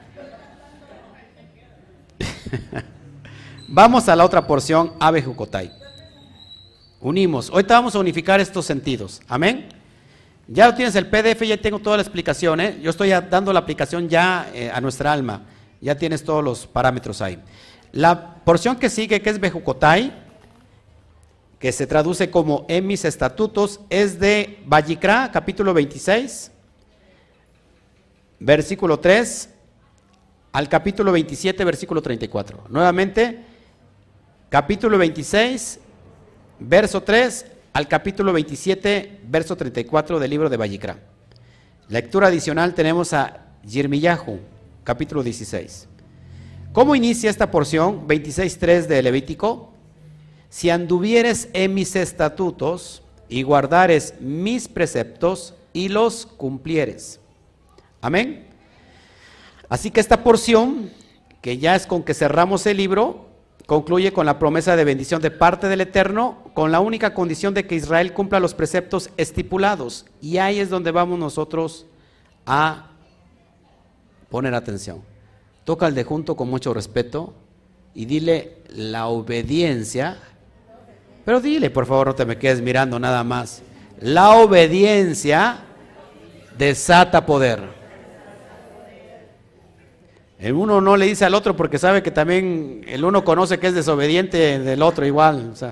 vamos a la otra porción, a Bejucotay. Unimos. Ahorita vamos a unificar estos sentidos. Amén. Ya tienes el PDF, ya tengo toda la explicación. ¿eh? Yo estoy dando la aplicación ya eh, a nuestra alma. Ya tienes todos los parámetros ahí. La porción que sigue, que es Bejucotay, que se traduce como en mis estatutos, es de Vallicra, capítulo 26, versículo 3 al capítulo 27, versículo 34. Nuevamente, capítulo 26, verso 3 al capítulo 27, verso 34 del libro de Vallicra. Lectura adicional tenemos a Yirmiyahu capítulo 16. ¿Cómo inicia esta porción? 26.3 de Levítico. Si anduvieres en mis estatutos y guardares mis preceptos y los cumplieres. Amén. Así que esta porción, que ya es con que cerramos el libro, concluye con la promesa de bendición de parte del Eterno, con la única condición de que Israel cumpla los preceptos estipulados. Y ahí es donde vamos nosotros a poner atención. Toca al de junto con mucho respeto y dile la obediencia. Pero dile, por favor, no te me quedes mirando nada más. La obediencia desata poder. El uno no le dice al otro porque sabe que también el uno conoce que es desobediente del otro igual.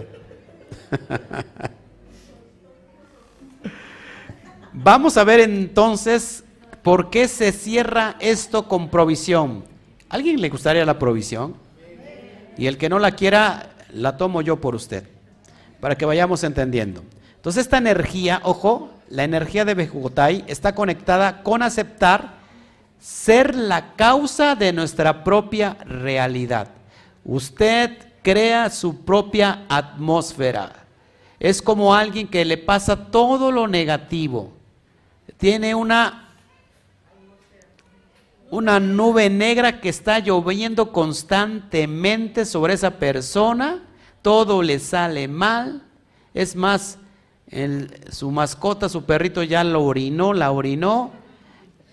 Vamos a ver entonces ¿Por qué se cierra esto con provisión? ¿Alguien le gustaría la provisión? Y el que no la quiera, la tomo yo por usted, para que vayamos entendiendo. Entonces esta energía, ojo, la energía de Bejugotay está conectada con aceptar ser la causa de nuestra propia realidad. Usted crea su propia atmósfera. Es como alguien que le pasa todo lo negativo. Tiene una una nube negra que está lloviendo constantemente sobre esa persona, todo le sale mal, es más, su mascota, su perrito ya lo orinó, la orinó,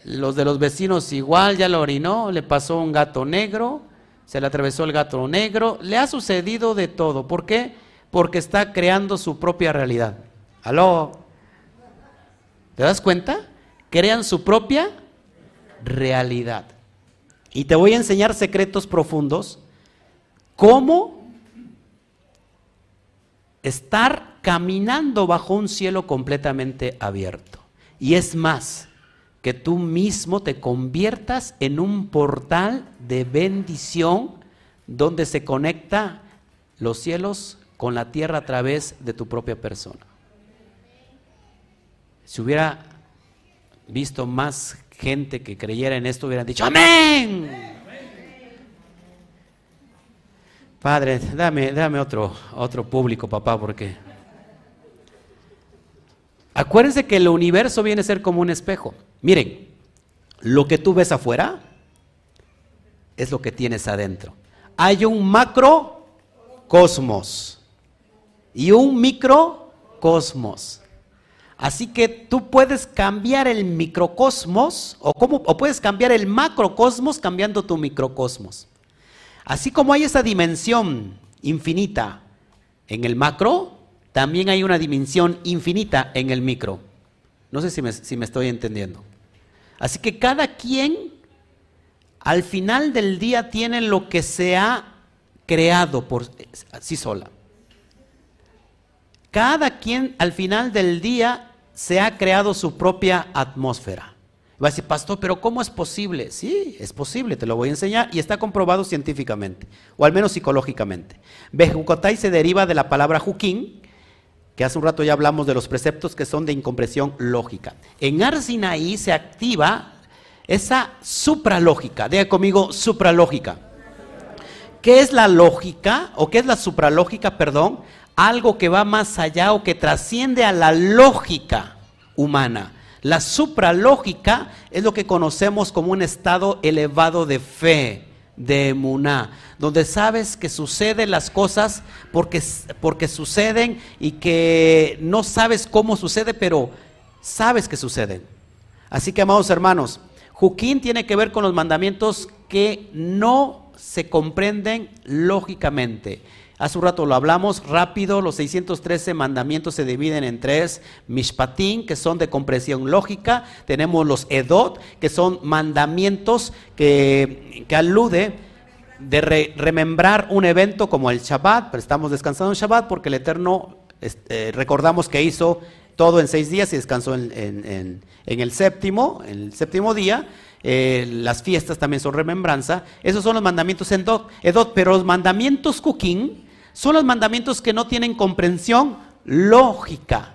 los de los vecinos igual ya lo orinó, le pasó un gato negro, se le atravesó el gato negro, le ha sucedido de todo, ¿por qué? Porque está creando su propia realidad. ¿Aló? ¿Te das cuenta? Crean su propia realidad. Y te voy a enseñar secretos profundos, cómo estar caminando bajo un cielo completamente abierto. Y es más, que tú mismo te conviertas en un portal de bendición donde se conecta los cielos con la tierra a través de tu propia persona. Si hubiera visto más gente que creyera en esto, hubieran dicho, amén. Padre, dame, dame otro, otro público, papá, porque... Acuérdense que el universo viene a ser como un espejo. Miren, lo que tú ves afuera es lo que tienes adentro. Hay un macrocosmos y un microcosmos. Así que tú puedes cambiar el microcosmos o, cómo, o puedes cambiar el macrocosmos cambiando tu microcosmos. Así como hay esa dimensión infinita en el macro, también hay una dimensión infinita en el micro. No sé si me, si me estoy entendiendo. Así que cada quien al final del día tiene lo que se ha creado por sí sola. Cada quien al final del día se ha creado su propia atmósfera. Va a decir, pastor, pero ¿cómo es posible? Sí, es posible, te lo voy a enseñar y está comprobado científicamente, o al menos psicológicamente. Bejucotay se deriva de la palabra juquín, que hace un rato ya hablamos de los preceptos que son de incompresión lógica. En Arsinaí se activa esa supralógica. Diga conmigo, supralógica. ¿Qué es la lógica o qué es la supralógica, perdón? Algo que va más allá o que trasciende a la lógica humana. La supralógica es lo que conocemos como un estado elevado de fe, de emuná, donde sabes que suceden las cosas porque, porque suceden y que no sabes cómo sucede, pero sabes que suceden. Así que, amados hermanos, Juquín tiene que ver con los mandamientos que no se comprenden lógicamente. Hace un rato lo hablamos rápido, los 613 mandamientos se dividen en tres, Mishpatín, que son de comprensión lógica, tenemos los Edot, que son mandamientos que, que alude de remembrar un evento como el Shabbat, pero estamos descansando en Shabbat porque el Eterno este, recordamos que hizo todo en seis días y descansó en, el séptimo, en el séptimo día. Eh, las fiestas también son remembranza. Esos son los mandamientos en Edot, pero los mandamientos Kukin son los mandamientos que no tienen comprensión lógica,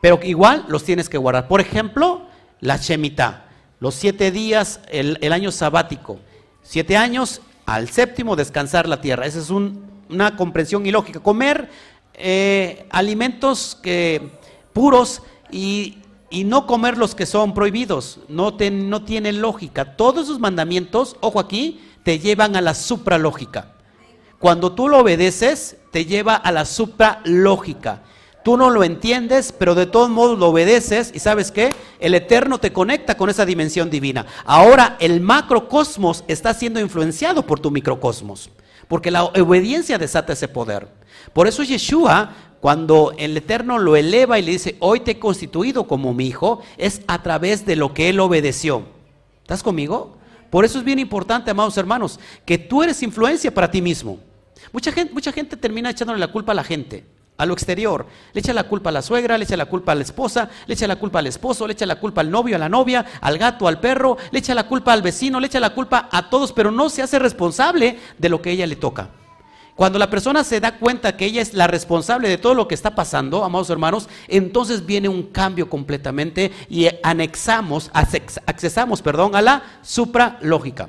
pero igual los tienes que guardar. Por ejemplo, la Shemitah, los siete días, el, año sabático, siete años al séptimo descansar la tierra. Esa es una comprensión ilógica. Comer eh, alimentos que puros y, no comer los que son prohibidos. No, no tiene lógica. Todos esos mandamientos, ojo aquí, te llevan a la supralógica. Cuando tú lo obedeces, te lleva a la supralógica. Tú no lo entiendes, pero de todos modos lo obedeces y sabes qué? El Eterno te conecta con esa dimensión divina. Ahora el macrocosmos está siendo influenciado por tu microcosmos, porque la obediencia desata ese poder. Por eso Yeshua cuando el Eterno lo eleva y le dice, hoy te he constituido como mi hijo, es a través de lo que él obedeció. ¿Estás conmigo? Por eso es bien importante, amados hermanos, que tú eres influencia para ti mismo. Mucha gente, termina echándole la culpa a la gente, a lo exterior. Le echa la culpa a la suegra, le echa la culpa a la esposa, le echa la culpa al esposo, le echa la culpa al novio, a la novia, al gato, al perro, le echa la culpa al vecino, le echa la culpa a todos, pero no se hace responsable de lo que ella le toca. Cuando la persona se da cuenta que ella es la responsable de todo lo que está pasando, amados hermanos, entonces viene un cambio completamente y anexamos, accesamos, perdón, a la supralógica.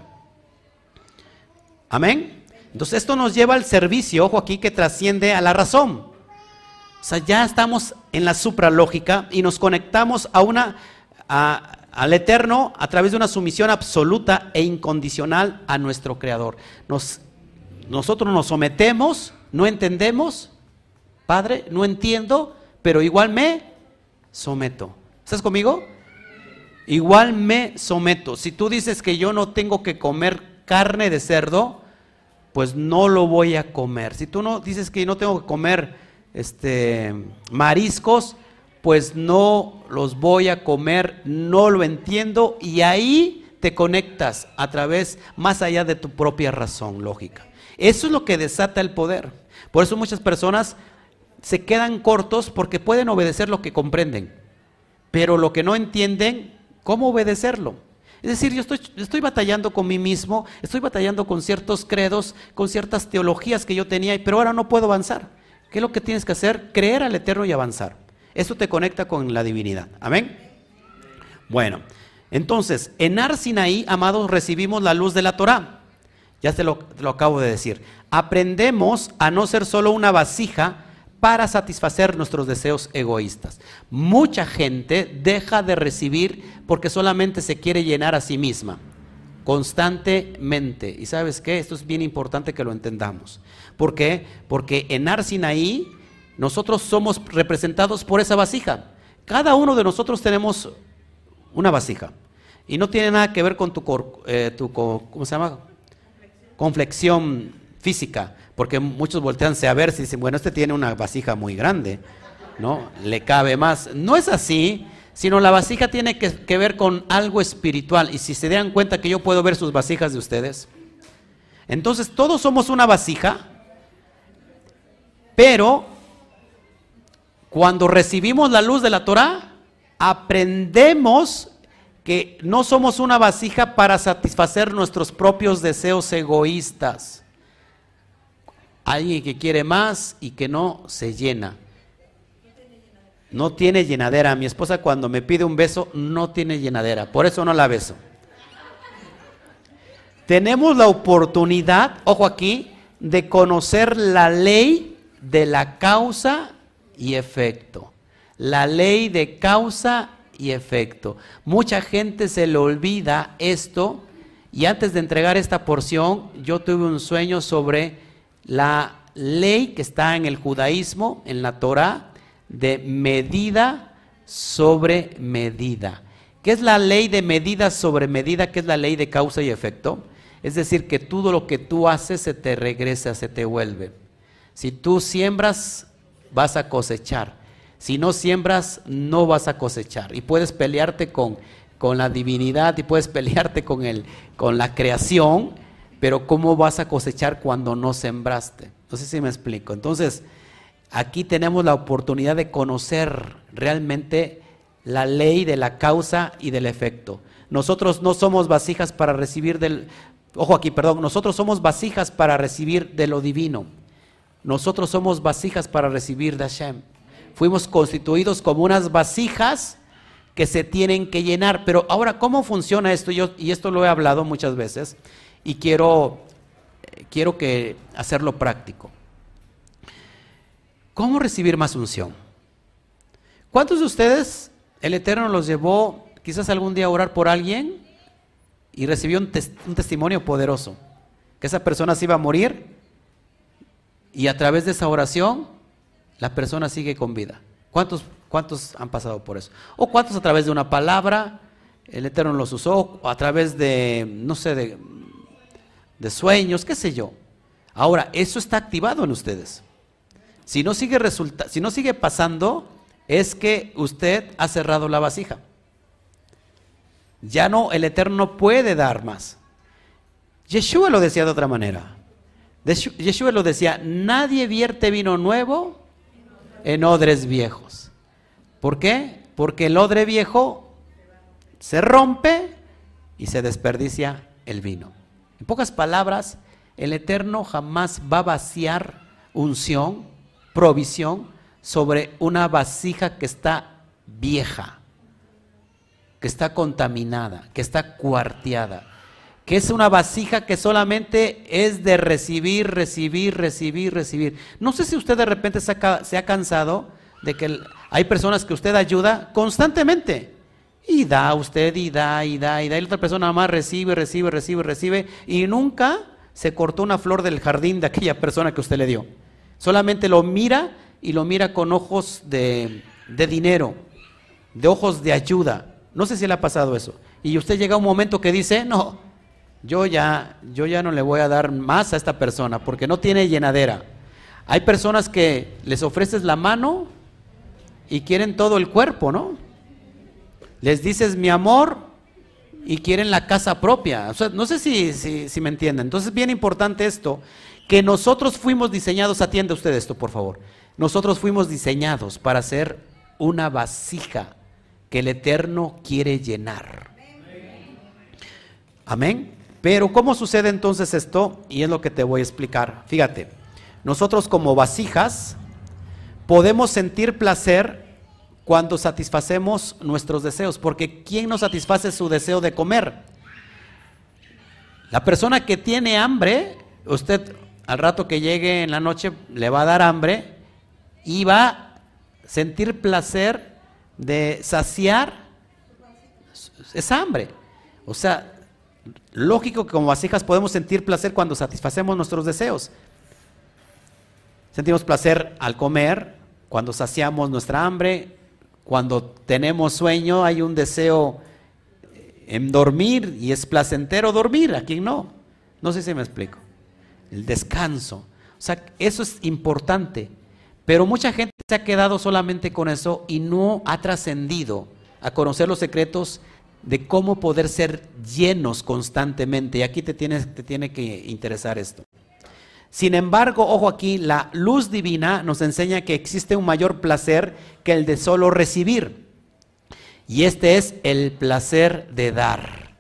Amén. Entonces esto nos lleva al servicio, ojo aquí, que trasciende a la razón. O sea, ya estamos en la supralógica y nos conectamos a una, al eterno a través de una sumisión absoluta e incondicional a nuestro Creador. Nos nosotros nos sometemos, no entendemos, Padre, no entiendo, pero igual me someto. ¿Estás conmigo? Igual me someto. Si tú dices que yo no tengo que comer carne de cerdo, pues no lo voy a comer. Si tú no dices que no tengo que comer este mariscos, pues no los voy a comer, no lo entiendo y ahí te conectas a través más allá de tu propia razón lógica. Eso es lo que desata el poder. Por eso muchas personas se quedan cortos porque pueden obedecer lo que comprenden, pero lo que no entienden, ¿cómo obedecerlo? Es decir, yo estoy, estoy, batallando con mí mismo, estoy batallando con ciertos credos, con ciertas teologías que yo tenía, pero ahora no puedo avanzar. ¿Qué es lo que tienes que hacer? Creer al Eterno y avanzar. Eso te conecta con la divinidad. Amén. Bueno, entonces, en Arsinaí, amados, recibimos la luz de la Torah. Ya te lo, te lo acabo de decir. Aprendemos a no ser solo una vasija, para satisfacer nuestros deseos egoístas. Mucha gente deja de recibir porque solamente se quiere llenar a sí misma, constantemente. Y sabes qué, esto es bien importante que lo entendamos. ¿Por qué? Porque en Arsinaí nosotros somos representados por esa vasija. Cada uno de nosotros tenemos una vasija. Y no tiene nada que ver con tu, eh, tu ¿cómo se llama? Conflexión física porque muchos volteanse a ver si dicen, bueno, este tiene una vasija muy grande, ¿no? Le cabe más. No es así, sino la vasija tiene que, ver con algo espiritual. Y si se dan cuenta que yo puedo ver sus vasijas de ustedes, entonces todos somos una vasija, pero cuando recibimos la luz de la Torah, aprendemos que no somos una vasija para satisfacer nuestros propios deseos egoístas. Alguien que quiere más y que no se llena. No tiene llenadera. Mi esposa cuando me pide un beso no tiene llenadera. Por eso no la beso. Tenemos la oportunidad, ojo aquí, de conocer la ley de la causa y efecto. La ley de causa y efecto. Mucha gente se le olvida esto y antes de entregar esta porción yo tuve un sueño sobre la ley que está en el judaísmo, en la Torah, de medida sobre medida. ¿Qué es la ley de medida sobre medida? ¿Qué es la ley de causa y efecto? Es decir, que todo lo que tú haces se te regresa, se te vuelve. Si tú siembras, vas a cosechar. Si no siembras, no vas a cosechar. Y puedes pelearte con, con la divinidad y puedes pelearte con, el, con la creación, pero ¿cómo vas a cosechar cuando no sembraste? No sé si me explico. Entonces, aquí tenemos la oportunidad de conocer realmente la ley de la causa y del efecto. Nosotros no somos vasijas para recibir del... Ojo aquí, perdón, nosotros somos vasijas para recibir de lo divino. Nosotros somos vasijas para recibir de Hashem. Fuimos constituidos como unas vasijas que se tienen que llenar. Pero ahora, ¿cómo funciona esto? Yo, y esto lo he hablado muchas veces y quiero, quiero que hacerlo práctico. ¿Cómo recibir más unción? ¿Cuántos de ustedes el Eterno los llevó quizás algún día a orar por alguien y recibió un, un testimonio poderoso? Que esa persona se iba a morir y a través de esa oración la persona sigue con vida. ¿Cuántos, ¿Cuántos han pasado por eso? ¿O cuántos a través de una palabra el Eterno los usó? ¿O a través de, no sé, de de sueños, qué sé yo. Ahora, eso está activado en ustedes. Si no sigue resulta si no sigue pasando, es que usted ha cerrado la vasija. Ya no, el Eterno puede dar más. Yeshua lo decía de otra manera. Yeshua lo decía, nadie vierte vino nuevo en odres viejos. ¿Por qué? Porque el odre viejo se rompe y se desperdicia el vino. En pocas palabras, el Eterno jamás va a vaciar unción, provisión sobre una vasija que está vieja, que está contaminada, que está cuarteada, que es una vasija que solamente es de recibir, recibir, recibir, recibir. No sé si usted de repente se ha, cansado de que hay personas que usted ayuda constantemente. Y da usted, y da, y da, y da. Y la otra persona nada más recibe, recibe, recibe, recibe. Y nunca se cortó una flor del jardín de aquella persona que usted le dio. Solamente lo mira y lo mira con ojos de, de dinero, de ojos de ayuda. No sé si le ha pasado eso. Y usted llega a un momento que dice, no, yo ya, yo ya no le voy a dar más a esta persona porque no tiene llenadera. Hay personas que les ofreces la mano y quieren todo el cuerpo, ¿no? Les dices mi amor y quieren la casa propia. no sé si, si, me entienden. Entonces es bien importante esto, que nosotros fuimos diseñados, atiende usted esto por favor, nosotros fuimos diseñados para ser una vasija que el Eterno quiere llenar. Amén. Pero ¿cómo sucede entonces esto? Y es lo que te voy a explicar. Fíjate, nosotros como vasijas podemos sentir placer cuando satisfacemos nuestros deseos, porque ¿quién no satisface su deseo de comer? La persona que tiene hambre, usted al rato que llegue en la noche le va a dar hambre y va a sentir placer de saciar esa hambre. O sea, lógico que como vasijas podemos sentir placer cuando satisfacemos nuestros deseos. Sentimos placer al comer, cuando saciamos nuestra hambre, cuando tenemos sueño, hay un deseo en dormir y es placentero dormir, ¿a quién no? No sé si me explico. El descanso. O sea, eso es importante. Pero mucha gente se ha quedado solamente con eso y no ha trascendido a conocer los secretos de cómo poder ser llenos constantemente. Y aquí te, te tiene que interesar esto. Sin embargo, ojo aquí, la luz divina nos enseña que existe un mayor placer que el de solo recibir. Y este es el placer de dar.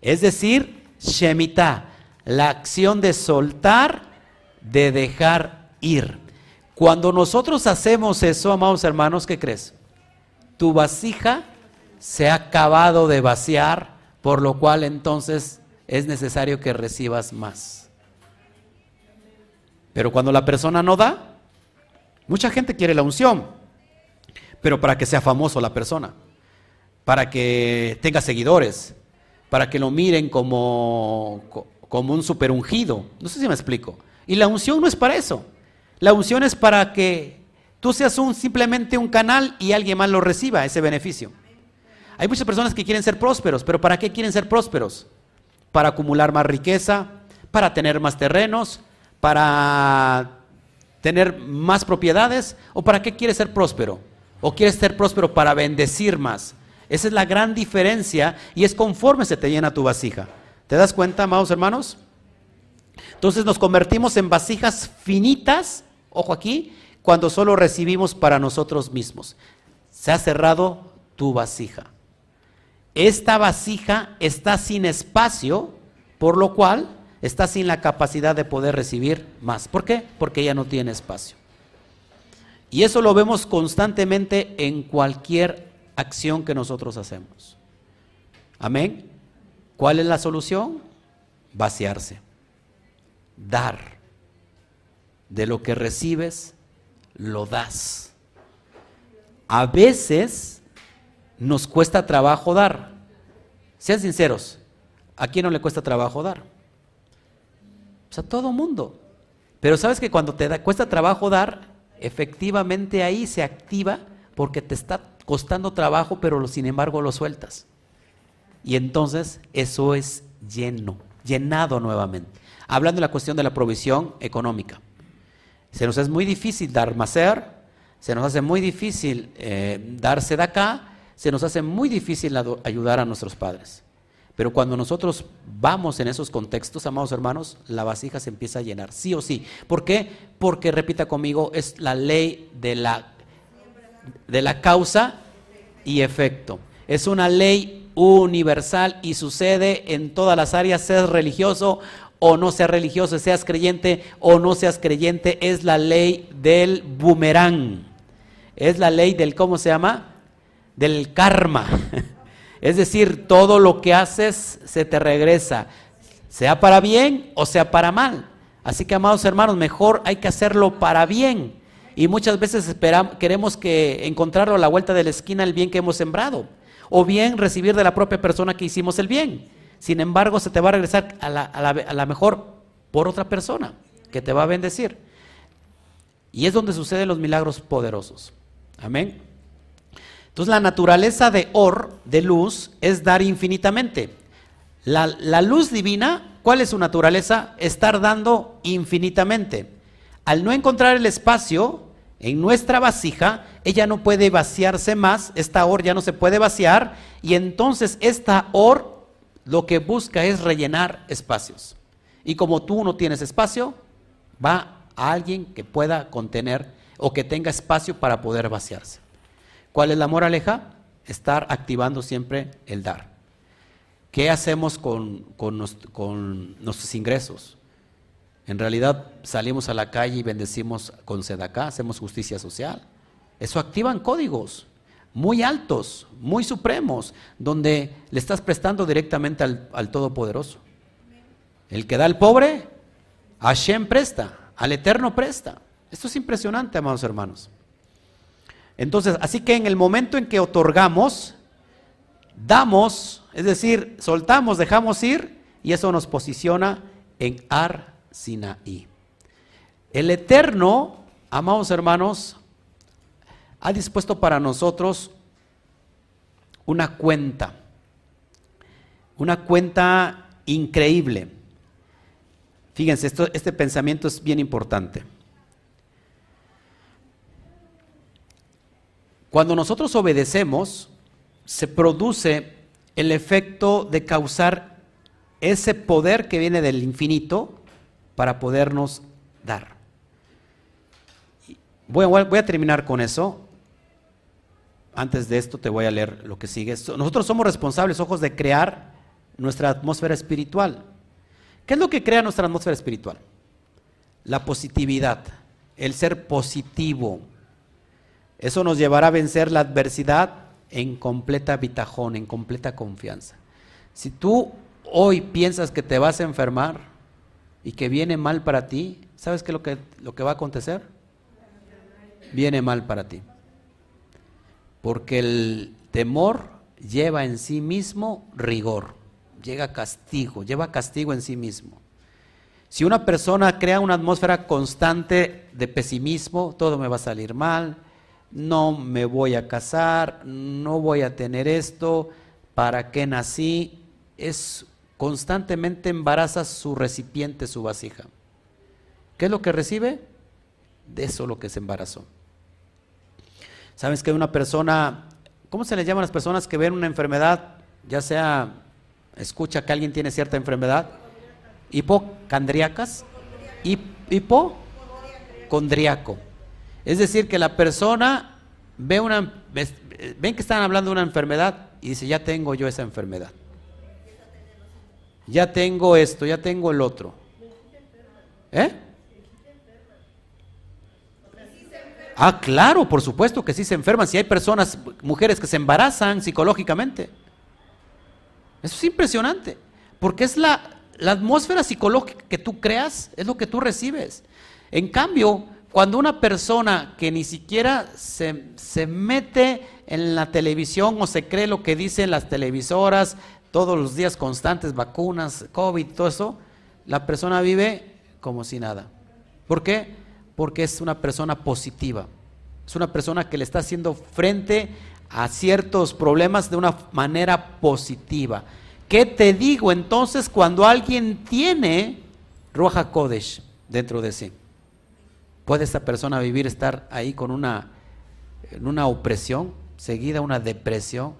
Es decir, Shemitah, la acción de soltar, de dejar ir. Cuando nosotros hacemos eso, amados hermanos, ¿qué crees? Tu vasija se ha acabado de vaciar, por lo cual entonces es necesario que recibas más. Pero cuando la persona no da, mucha gente quiere la unción, pero para que sea famoso la persona para que tenga seguidores, para que lo miren como, como un super ungido. No sé si me explico. Y la unción no es para eso. La unción es para que tú seas simplemente un canal y alguien más lo reciba, ese beneficio. Hay muchas personas que quieren ser prósperos, pero ¿para qué quieren ser prósperos? Para acumular más riqueza, para tener más terrenos, para tener más propiedades, o para qué quieres ser próspero? ¿O quieres ser próspero para bendecir más? Esa es la gran diferencia y es conforme se te llena tu vasija. ¿Te das cuenta, amados hermanos? Entonces nos convertimos en vasijas finitas, ojo aquí, cuando solo recibimos para nosotros mismos. Se ha cerrado tu vasija. Esta vasija está sin espacio, por lo cual está sin la capacidad de poder recibir más. ¿Por qué? Porque ella no tiene espacio. Y eso lo vemos constantemente en cualquier acción que nosotros hacemos. Amén. ¿Cuál es la solución? Vaciarse. Dar. De lo que recibes, lo das. A veces nos cuesta trabajo dar. Sean sinceros, ¿a quién no le cuesta trabajo dar? Pues a todo mundo. Pero sabes que cuando te da, cuesta trabajo dar, efectivamente ahí se activa porque te está costando trabajo, pero sin embargo lo sueltas. Y entonces eso es lleno, llenado nuevamente. Hablando de la cuestión de la provisión económica. Se nos es muy difícil dar macer, se nos hace muy difícil eh, darse de acá, se nos hace muy difícil ayudar a nuestros padres. Pero cuando nosotros vamos en esos contextos, amados hermanos, la vasija se empieza a llenar, sí o sí. ¿Por qué? Porque, repita conmigo, es la ley de la de la causa y efecto. Es una ley universal y sucede en todas las áreas, seas religioso o no seas religioso, seas creyente o no seas creyente, es la ley del boomerang. Es la ley del, ¿cómo se llama? Del karma. Es decir, todo lo que haces se te regresa, sea para bien o sea para mal. Así que, amados hermanos, mejor hay que hacerlo para bien y muchas veces esperamos, queremos que encontrarlo a la vuelta de la esquina el bien que hemos sembrado. O bien recibir de la propia persona que hicimos el bien. Sin embargo, se te va a regresar a la, a la mejor por otra persona que te va a bendecir. Y es donde suceden los milagros poderosos. Amén. Entonces la naturaleza de or, de luz, es dar infinitamente. La, la, luz divina, ¿cuál es su naturaleza? Estar dando infinitamente. Al no encontrar el espacio, en nuestra vasija, ella no puede vaciarse más, esta or ya no se puede vaciar, y entonces esta or lo que busca es rellenar espacios. Y como tú no tienes espacio, va a alguien que pueda contener o que tenga espacio para poder vaciarse. ¿Cuál es la moraleja? Estar activando siempre el dar. ¿qué hacemos con, con nuestros ingresos? En realidad salimos a la calle y bendecimos con sedacá, hacemos justicia social. Eso activan códigos muy altos, muy supremos, donde le estás prestando directamente al, Todopoderoso. El que da al pobre, Hashem presta, al Eterno presta. Esto es impresionante, amados hermanos. Entonces, así que en el momento en que otorgamos, damos, es decir, soltamos, dejamos ir, y eso nos posiciona en Ar Sinaí. El Eterno, amados hermanos, ha dispuesto para nosotros una cuenta, una cuenta increíble. Fíjense, esto, este pensamiento es bien importante. Cuando nosotros obedecemos, se produce el efecto de causar ese poder que viene del infinito para podernos dar. Voy a, terminar con eso. Antes de esto te voy a leer lo que sigue. Nosotros somos responsables, ojos, de crear nuestra atmósfera espiritual. ¿Qué es lo que crea nuestra atmósfera espiritual? La positividad, el ser positivo. Eso nos llevará a vencer la adversidad en completa bitajón, en completa confianza. Si tú hoy piensas que te vas a enfermar, y que viene mal para ti, ¿sabes qué es lo que, lo que va a acontecer? Viene mal para ti. Porque el temor lleva en sí mismo rigor, llega castigo, lleva castigo en sí mismo. Si una persona crea una atmósfera constante de pesimismo, todo me va a salir mal, no me voy a casar, no voy a tener esto, ¿para qué nací? Es constantemente embaraza su recipiente, su vasija. ¿Qué es lo que recibe? De eso lo que se embarazó. ¿Sabes que una persona, ¿cómo se le llama a las personas que ven una enfermedad, ya sea, escucha que alguien tiene cierta enfermedad? Hipocandriacas, hipocondriaco. Es decir, que la persona ve una, ven que están hablando de una enfermedad y dice, ya tengo yo esa enfermedad ya tengo esto, ya tengo el otro. ¿Eh? Ah, claro, por supuesto que sí se enferman. Si hay personas, mujeres que se embarazan psicológicamente. Eso es impresionante. Porque es la, la atmósfera psicológica que tú creas, es lo que tú recibes. En cambio, cuando una persona que ni siquiera se, se, mete en la televisión o se cree lo que dicen las televisoras, todos los días constantes, vacunas, COVID, todo eso, la persona vive como si nada. ¿Por qué? Porque es una persona positiva. Es una persona que le está haciendo frente a ciertos problemas de una manera positiva. ¿Qué te digo entonces cuando alguien tiene Roja Kodesh dentro de sí? ¿Puede esa persona vivir, estar ahí con una, una opresión, seguida una depresión?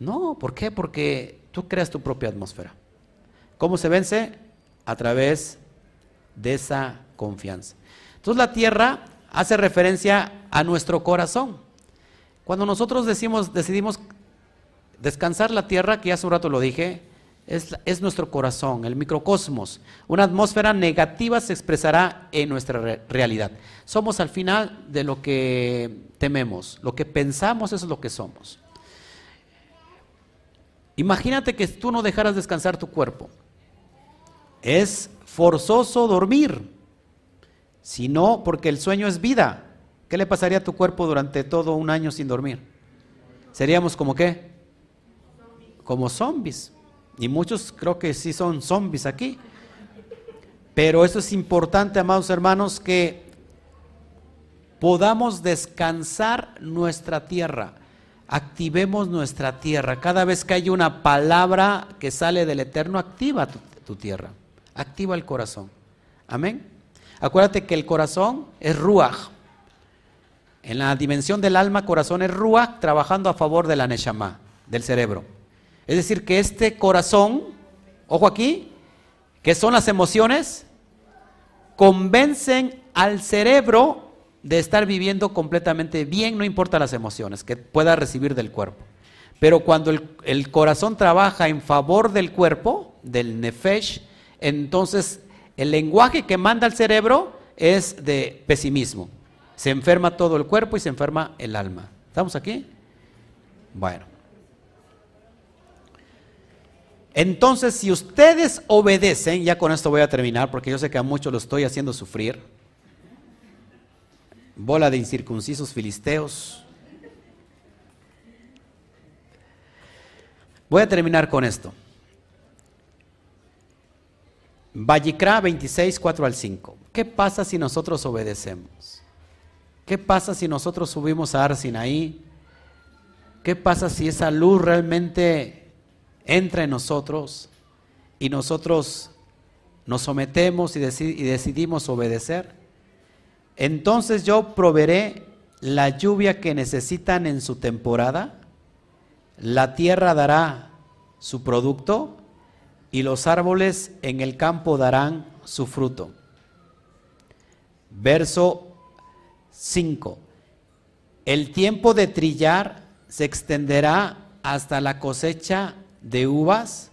No, ¿por qué? Porque tú creas tu propia atmósfera. ¿Cómo se vence? A través de esa confianza. Entonces la tierra hace referencia a nuestro corazón. Cuando nosotros decimos, decidimos descansar la tierra, que hace un rato lo dije, es, es, nuestro corazón, el microcosmos. Una atmósfera negativa se expresará en nuestra realidad. Somos al final de lo que tememos, lo que pensamos es lo que somos. Imagínate que tú no dejaras descansar tu cuerpo. Es forzoso dormir. Si no, porque el sueño es vida. ¿Qué le pasaría a tu cuerpo durante todo un año sin dormir? Seríamos como qué? Como zombies. Y muchos creo que sí son zombies aquí. Pero eso es importante, amados hermanos, que podamos descansar nuestra tierra activemos nuestra tierra. Cada vez que hay una palabra que sale del Eterno, activa tu, tierra, activa el corazón. Amén. Acuérdate que el corazón es Ruach. En la dimensión del alma, corazón es Ruach trabajando a favor de la Neshama, del cerebro. Es decir, que este corazón, ojo aquí, que son las emociones, convencen al cerebro de estar viviendo completamente bien, no importa las emociones que pueda recibir del cuerpo. Pero cuando el, corazón trabaja en favor del cuerpo, del nefesh, entonces el lenguaje que manda el cerebro es de pesimismo. Se enferma todo el cuerpo y se enferma el alma. ¿Estamos aquí? Bueno. Entonces, si ustedes obedecen, ya con esto voy a terminar, porque yo sé que a muchos lo estoy haciendo sufrir. Bola de incircuncisos filisteos. Voy a terminar con esto. Vallicra 26, 4 al 5. ¿Qué pasa si nosotros obedecemos? ¿Qué pasa si nosotros subimos a Arsinaí? ¿Qué pasa si esa luz realmente entra en nosotros y nosotros nos sometemos y, y decidimos obedecer? Entonces yo proveeré la lluvia que necesitan en su temporada la tierra dará su producto y los árboles en el campo darán su fruto. Verso 5. El tiempo de trillar se extenderá hasta la cosecha de uvas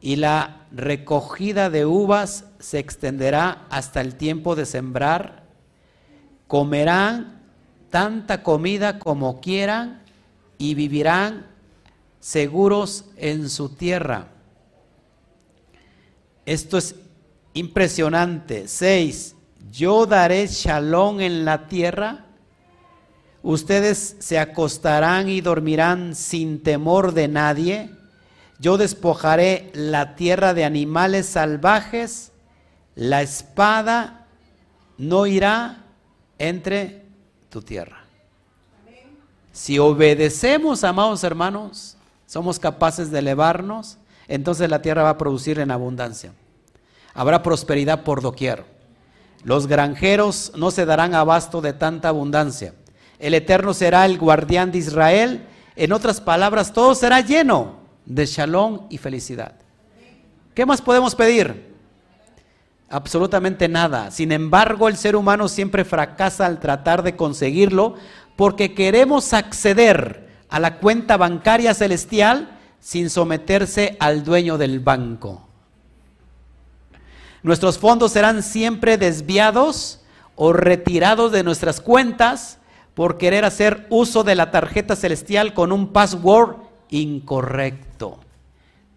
y la recogida de uvas se extenderá hasta el tiempo de sembrar. Comerán tanta comida como quieran y vivirán seguros en su tierra. Esto es impresionante. Seis, yo daré shalom en la tierra. Ustedes se acostarán y dormirán sin temor de nadie. Yo despojaré la tierra de animales salvajes. La espada no irá entre tu tierra. Si obedecemos, amados hermanos, somos capaces de elevarnos, entonces la tierra va a producir en abundancia. Habrá prosperidad por doquier. Los granjeros no se darán abasto de tanta abundancia. El Eterno será el guardián de Israel. En otras palabras, todo será lleno de shalom y felicidad. ¿Qué más podemos pedir? Absolutamente nada. Sin embargo, el ser humano siempre fracasa al tratar de conseguirlo porque queremos acceder a la cuenta bancaria celestial sin someterse al dueño del banco. Nuestros fondos serán siempre desviados o retirados de nuestras cuentas por querer hacer uso de la tarjeta celestial con un password incorrecto.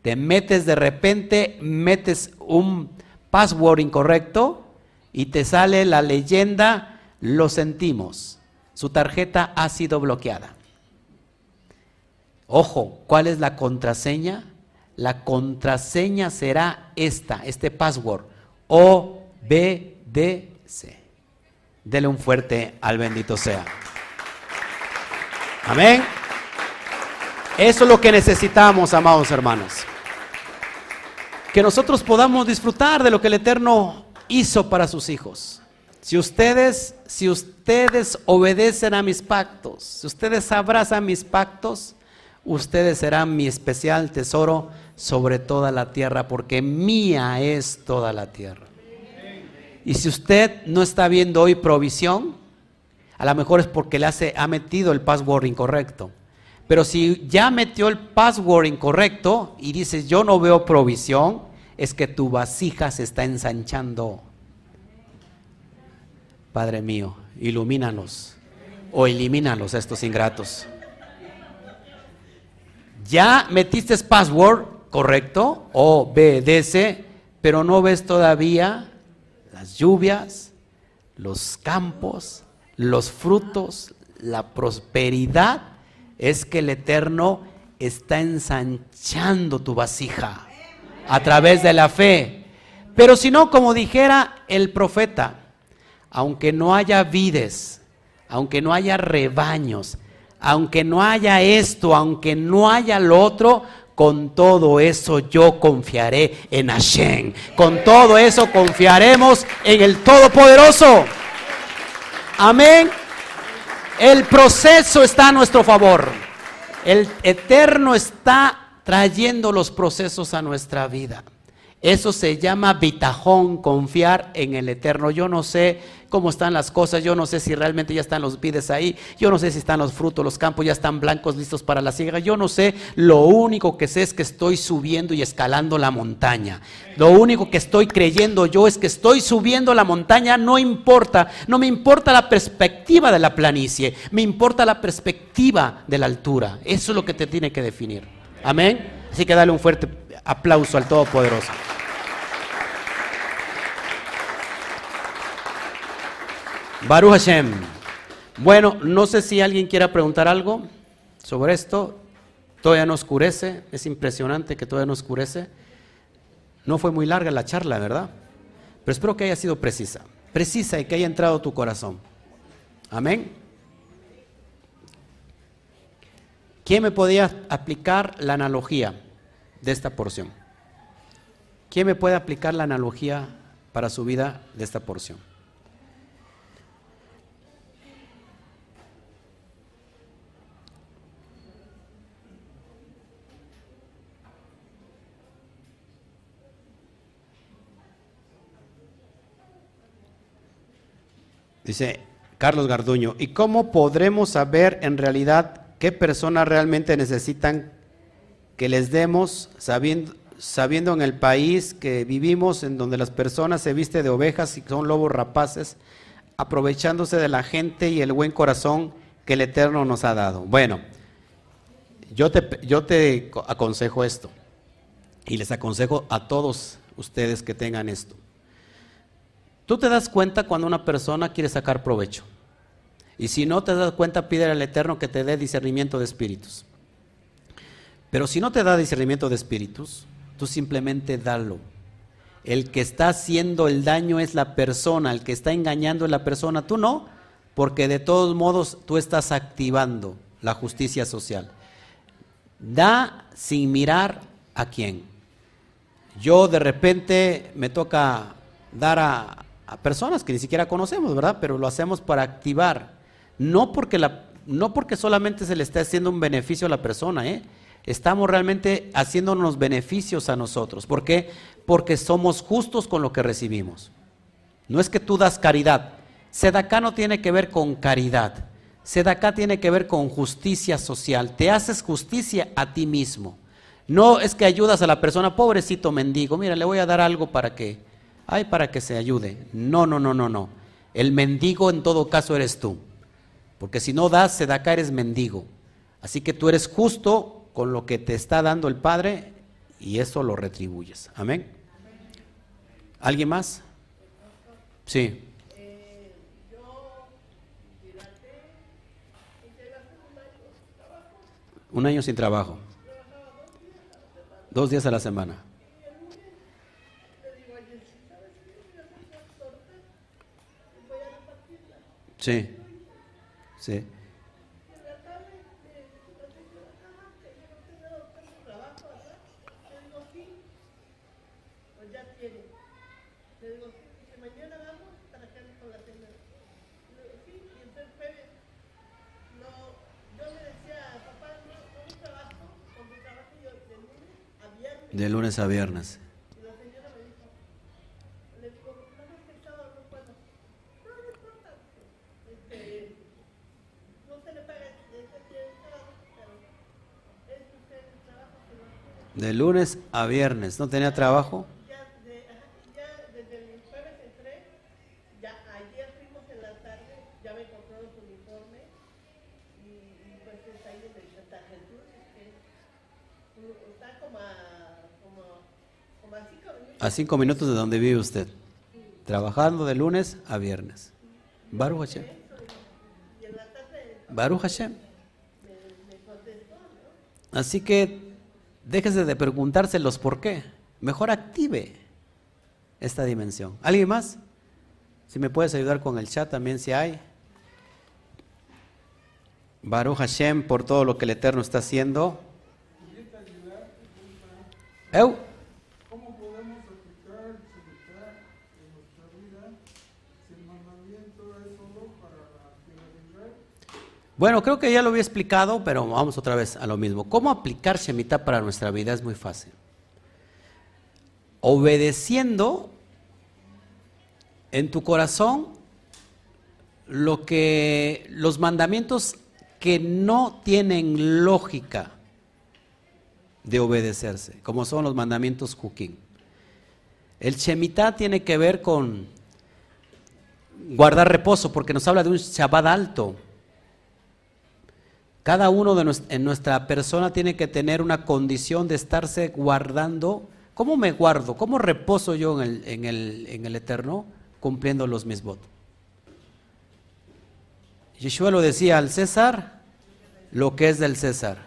Te metes de repente, metes un password incorrecto y te sale la leyenda, lo sentimos, su tarjeta ha sido bloqueada. Ojo, ¿cuál es la contraseña? La contraseña será esta, este password. O, B, D, C. Dele un fuerte al bendito sea. Amén. Eso es lo que necesitamos, amados hermanos. Que nosotros podamos disfrutar de lo que el Eterno hizo para sus hijos. Si ustedes, si ustedes obedecen a mis pactos, si ustedes abrazan mis pactos, ustedes serán mi especial tesoro sobre toda la tierra, porque mía es toda la tierra. Y si usted no está viendo hoy provisión, a lo mejor es porque le hace, ha metido el password incorrecto. Pero si ya metió el password incorrecto y dices yo no veo provisión, es que tu vasija se está ensanchando. Padre mío, ilumínanos o elimínalos estos ingratos. Ya metiste password, correcto, obedece, pero no ves todavía las lluvias, los campos, los frutos, la prosperidad. Es que el Eterno está ensanchando tu vasija a través de la fe. Pero si no, como dijera el profeta, aunque no haya vides, aunque no haya rebaños, aunque no haya esto, aunque no haya lo otro, con todo eso yo confiaré en Hashem. Con todo eso confiaremos en el Todopoderoso. Amén. El proceso está a nuestro favor. El Eterno está trayendo los procesos a nuestra vida. Eso se llama bitajón, confiar en el Eterno. Yo no sé cómo están las cosas, yo no sé si realmente ya están los vides ahí, yo no sé si están los frutos, los campos ya están blancos, listos para la siega, yo no sé, lo único que sé es que estoy subiendo y escalando la montaña. Lo único que estoy creyendo yo es que estoy subiendo la montaña, no importa, no me importa la perspectiva de la planicie, me importa la perspectiva de la altura. Eso es lo que te tiene que definir. Amén. Así que dale un fuerte aplauso al Todopoderoso. Baruch Hashem. Bueno, no sé si alguien quiera preguntar algo sobre esto. Todavía no oscurece, es impresionante que todavía no oscurece. No fue muy larga la charla, ¿verdad? Pero espero que haya sido precisa. Precisa y que haya entrado tu corazón. Amén. ¿Quién me podía aplicar la analogía de esta porción? ¿Quién me puede aplicar la analogía para su vida de esta porción? Dice Carlos Garduño, ¿y cómo podremos saber en realidad qué personas realmente necesitan que les demos, sabiendo, sabiendo en el país que vivimos, en donde las personas se visten de ovejas y son lobos rapaces, aprovechándose de la gente y el buen corazón que el Eterno nos ha dado? Bueno, yo te, yo te aconsejo esto, y les aconsejo a todos ustedes que tengan esto. Tú te das cuenta cuando una persona quiere sacar provecho. Y si no te das cuenta, pide al Eterno que te dé discernimiento de espíritus. Pero si no te da discernimiento de espíritus, tú simplemente dalo. El que está haciendo el daño es la persona, el que está engañando es la persona, tú no, porque de todos modos tú estás activando la justicia social. Da sin mirar a quién. Yo de repente me toca dar a, a personas que ni siquiera conocemos, ¿verdad? Pero lo hacemos para activar, no porque, la, no porque solamente se le esté haciendo un beneficio a la persona, ¿eh? Estamos realmente haciéndonos beneficios a nosotros. ¿Por qué? Porque somos justos con lo que recibimos. No es que tú das caridad. Sedacá no tiene que ver con caridad. Sedacá tiene que ver con justicia social. Te haces justicia a ti mismo. No es que ayudas a la persona, pobrecito mendigo, mira, le voy a dar algo para que ay, para que se ayude. No, no, no, no, no. El mendigo en todo caso eres tú. Porque si no das, se da acá, eres mendigo. Así que tú eres justo con lo que te está dando el Padre y eso lo retribuyes. Amén. ¿Alguien más? Sí. Un año sin trabajo. Dos días a la semana. Sí, sí. De lunes a viernes. De lunes a viernes. ¿No tenía trabajo? Ya, desde el jueves entré, ya ayer fuimos en la tarde, ya me compraron su uniforme y, pues está ahí en el Santa Jesús, que está como a, como, como a cinco minutos. A cinco minutos de donde vive usted. Trabajando de lunes a viernes. Baruch Hashem. Baruch Hashem. Así que Déjese de preguntárselos por qué. Mejor active esta dimensión. ¿Alguien más? Si me puedes ayudar con el chat también si hay. Baruch Hashem por todo lo que el Eterno está haciendo. Eu. Bueno, creo que ya lo había explicado, pero vamos otra vez a lo mismo. ¿Cómo aplicar Shemitah para nuestra vida? Es muy fácil. obedeciendo en tu corazón lo que los mandamientos que no tienen lógica de obedecerse, como son los mandamientos Juquín. El Shemitah tiene que ver con guardar reposo, porque nos habla de un Shabbat alto. Cada uno de en nuestra persona tiene que tener una condición de estarse guardando. ¿Cómo me guardo? ¿Cómo reposo yo en el, en el, en el Eterno? Cumpliendo los mismos. Yeshua lo decía al César, lo que es del César,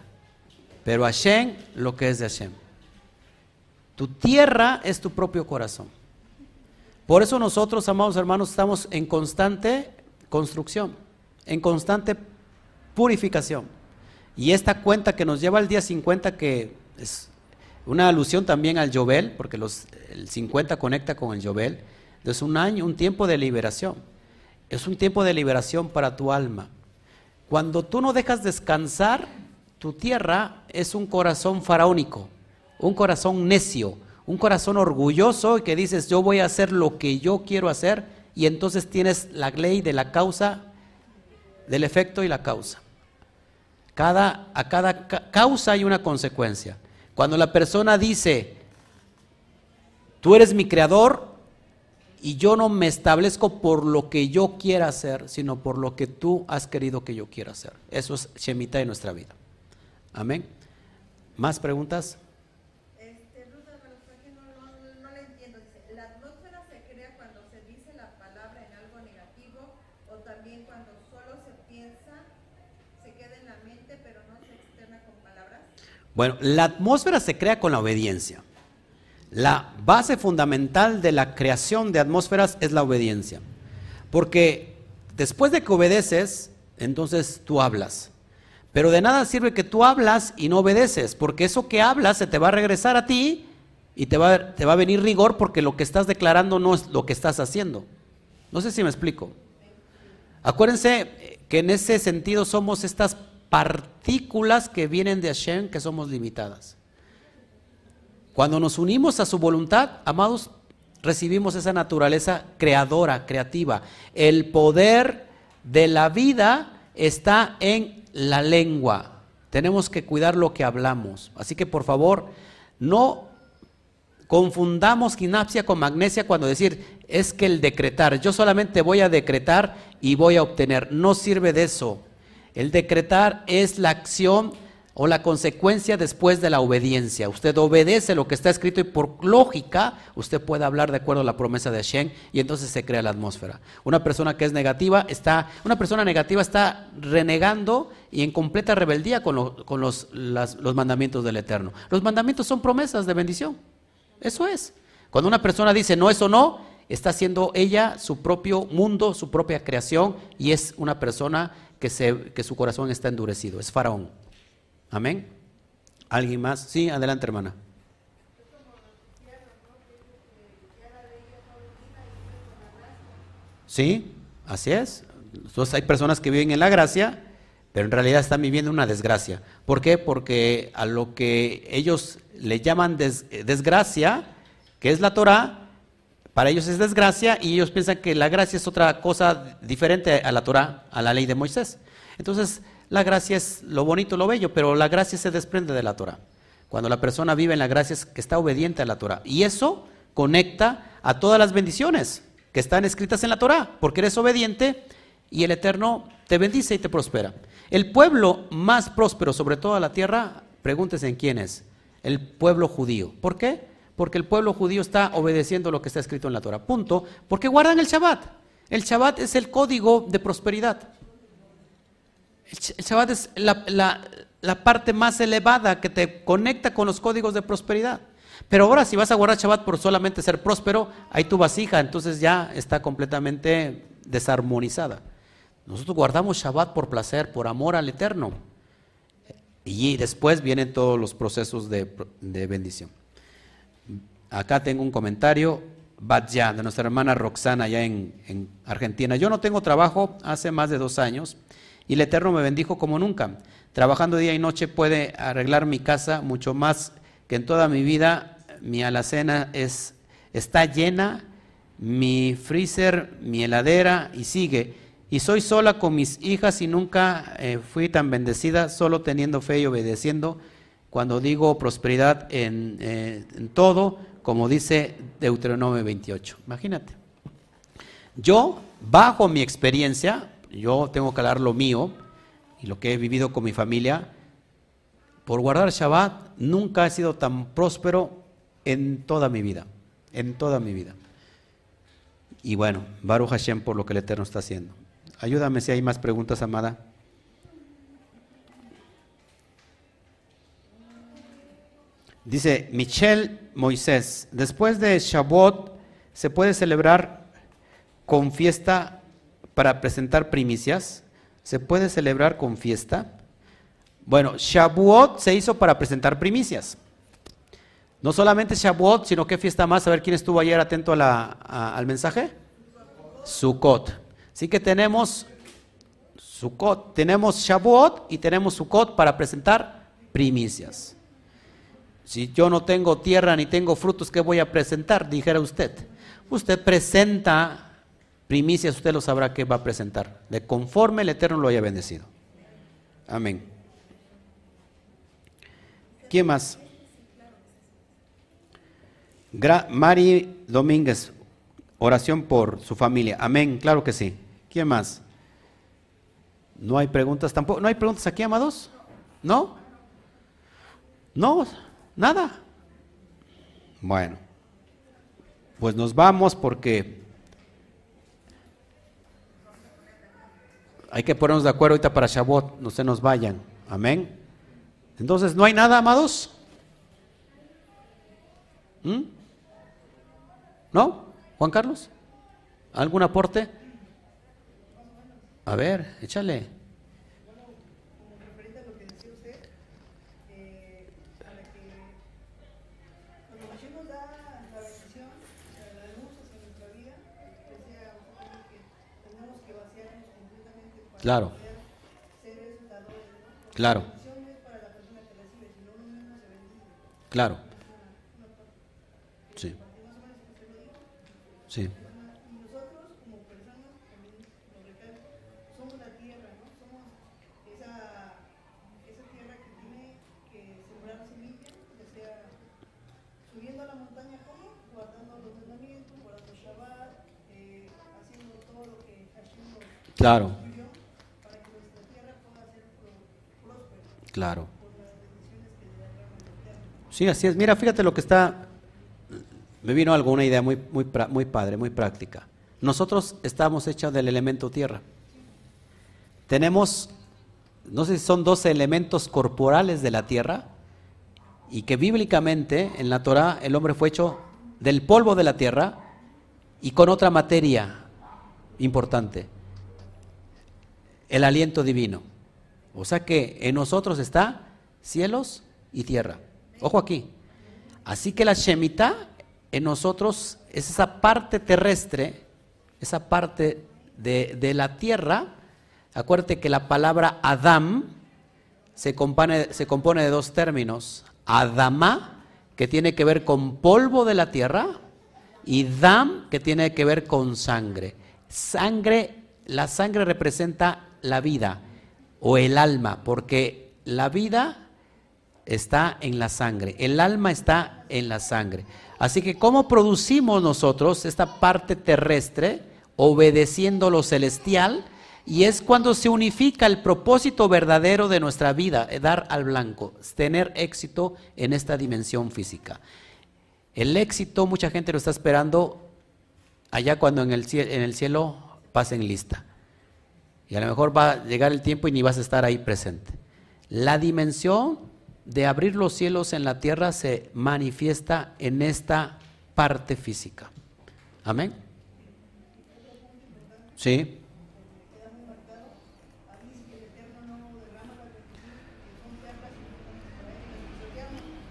pero a Hashem, lo que es de Hashem. Tu tierra es tu propio corazón. Por eso nosotros, amados hermanos, estamos en constante construcción, en constante purificación. Y esta cuenta que nos lleva al día 50, que es una alusión también al Yobel, porque los, el 50 conecta con el Yobel, es un año, un tiempo de liberación. Es un tiempo de liberación para tu alma. Cuando tú no dejas descansar, tu tierra es un corazón faraónico, un corazón necio, un corazón orgulloso que dices, yo voy a hacer lo que yo quiero hacer y entonces tienes la ley de la causa, del efecto y la causa. Cada, a cada causa hay una consecuencia. Cuando la persona dice, tú eres mi creador, y yo no me establezco por lo que yo quiera hacer, sino por lo que tú has querido que yo quiera hacer. Eso es Shemita en nuestra vida. Amén. ¿Más preguntas? Este, no, no, le entiendo. Dice, ¿la atmósfera se crea cuando se dice la palabra en algo negativo o también cuando solo se piensa, se queda en la mente pero no se externa con palabras? Bueno, la atmósfera se crea con la obediencia. La base fundamental de la creación de atmósferas es la obediencia. Porque después de que obedeces, entonces tú hablas. Pero de nada sirve que tú hablas y no obedeces, porque eso que hablas se te va a regresar a ti y te va, te va a venir rigor porque lo que estás declarando no es lo que estás haciendo. No sé si me explico. Acuérdense que en ese sentido somos estas partículas que vienen de Hashem que somos limitadas. Cuando nos unimos a su voluntad, amados, recibimos esa naturaleza creadora, creativa. El poder de la vida está en la lengua. Tenemos que cuidar lo que hablamos. Así que por favor, no confundamos ginapsia con magnesia cuando decir es que el decretar, yo solamente voy a decretar y voy a obtener. No sirve de eso. El decretar es la acción o la consecuencia después de la obediencia. Usted obedece lo que está escrito y por lógica usted puede hablar de acuerdo a la promesa de Hashem y entonces se crea la atmósfera. Una persona que es negativa está, una persona negativa está renegando y en completa rebeldía con, los, los mandamientos del Eterno. Los mandamientos son promesas de bendición. Eso es. Cuando una persona dice no, eso no, está haciendo ella su propio mundo, su propia creación y es una persona que, su corazón está endurecido, es faraón. Amén. ¿Alguien más? Sí, adelante hermana. Sí, así es. Entonces hay personas que viven en la gracia, pero en realidad están viviendo una desgracia. ¿Por qué? Porque a lo que ellos le llaman desgracia, que es la Torah, para ellos es desgracia y ellos piensan que la gracia es otra cosa diferente a la Torah, a la ley de Moisés. Entonces, la gracia es lo bonito, lo bello, pero la gracia se desprende de la Torah. Cuando la persona vive en la gracia es que está obediente a la Torah. Y eso conecta a todas las bendiciones que están escritas en la Torah, porque eres obediente y el Eterno te bendice y te prospera. El pueblo más próspero sobre toda la tierra, pregúntese en quién es, el pueblo judío. ¿Por qué? Porque el pueblo judío está obedeciendo lo que está escrito en la Torah. Punto. Porque guardan el Shabbat. El Shabbat es el código de prosperidad. El Shabbat es la, parte más elevada que te conecta con los códigos de prosperidad. Pero ahora si vas a guardar Shabbat por solamente ser próspero, ahí tu vasija entonces ya está completamente desarmonizada. Nosotros guardamos Shabbat por placer, por amor al Eterno. Y después vienen todos los procesos de, bendición. Acá tengo un comentario, Batya, de nuestra hermana Roxana, allá en, en Argentina. Yo no tengo trabajo hace más de dos años y el Eterno me bendijo como nunca. Trabajando día y noche puede arreglar mi casa mucho más que en toda mi vida mi alacena es, está llena, mi freezer, mi heladera y sigue. Y soy sola con mis hijas y nunca eh, fui tan bendecida, solo teniendo fe y obedeciendo. Cuando digo prosperidad en, eh, en todo, como dice Deuteronomio 28. Imagínate. Yo, bajo mi experiencia, yo tengo que hablar lo mío y lo que he vivido con mi familia, por guardar Shabbat nunca he sido tan próspero en toda mi vida, en toda mi vida. Y bueno, Baruch Hashem por lo que el Eterno está haciendo. Ayúdame si hay más preguntas, amada. Dice Michelle Moisés, después de Shabbat se puede celebrar con fiesta para presentar primicias. ¿Se puede celebrar con fiesta? Bueno, Shavuot se hizo para presentar primicias. No solamente Shavuot, sino qué fiesta más. A ver quién estuvo ayer atento al mensaje. Sukkot. Así que tenemos Sukkot, tenemos Shavuot y tenemos Sukkot para presentar primicias. Si yo no tengo tierra ni tengo frutos, ¿qué voy a presentar? Dijera usted. Usted presenta primicias, usted lo sabrá que va a presentar. De conforme el Eterno lo haya bendecido. Amén. ¿Quién más? Mari Domínguez, oración por su familia. Amén, claro que sí. ¿Quién más? No hay preguntas tampoco. ¿No hay preguntas aquí, amados? ¿No? No, nada. Bueno, pues nos vamos porque hay que ponernos de acuerdo ahorita para Shabbat, no se nos vayan. Amén. Entonces, ¿no hay nada, amados? ¿Mm? ¿No? Juan Carlos, ¿algún aporte? A ver, échale. Claro. Claro. Claro. Sí. Sí. Claro. para que nuestra tierra pueda ser próspera. Claro. Sí, así es. Mira, fíjate lo que está. Me vino alguna idea muy, muy, muy padre, muy práctica. Nosotros estamos hechos del elemento tierra. Tenemos, no sé si son 12 elementos corporales de la tierra, y que bíblicamente en la Torah el hombre fue hecho del polvo de la tierra y con otra materia importante, el aliento divino. O sea que en nosotros está cielos y tierra. Ojo aquí. Así que la Shemitah en nosotros es esa parte terrestre, esa parte de, la tierra. Acuérdate que la palabra Adam se compone, se compone de dos términos. Adama, que tiene que ver con polvo de la tierra, y Dam, que tiene que ver con sangre. Sangre, la sangre representa la vida o el alma, porque la vida está en la sangre, el alma está en la sangre. Así que, ¿cómo producimos nosotros esta parte terrestre obedeciendo lo celestial? Y es cuando se unifica el propósito verdadero de nuestra vida, eh, dar al blanco, tener éxito en esta dimensión física. El éxito, mucha gente lo está esperando allá cuando en el, cielo, en el cielo pasen lista. Y a lo mejor va a llegar el tiempo y ni vas a estar ahí presente. La dimensión de abrir los cielos en la tierra se manifiesta en esta parte física. Amén. Sí.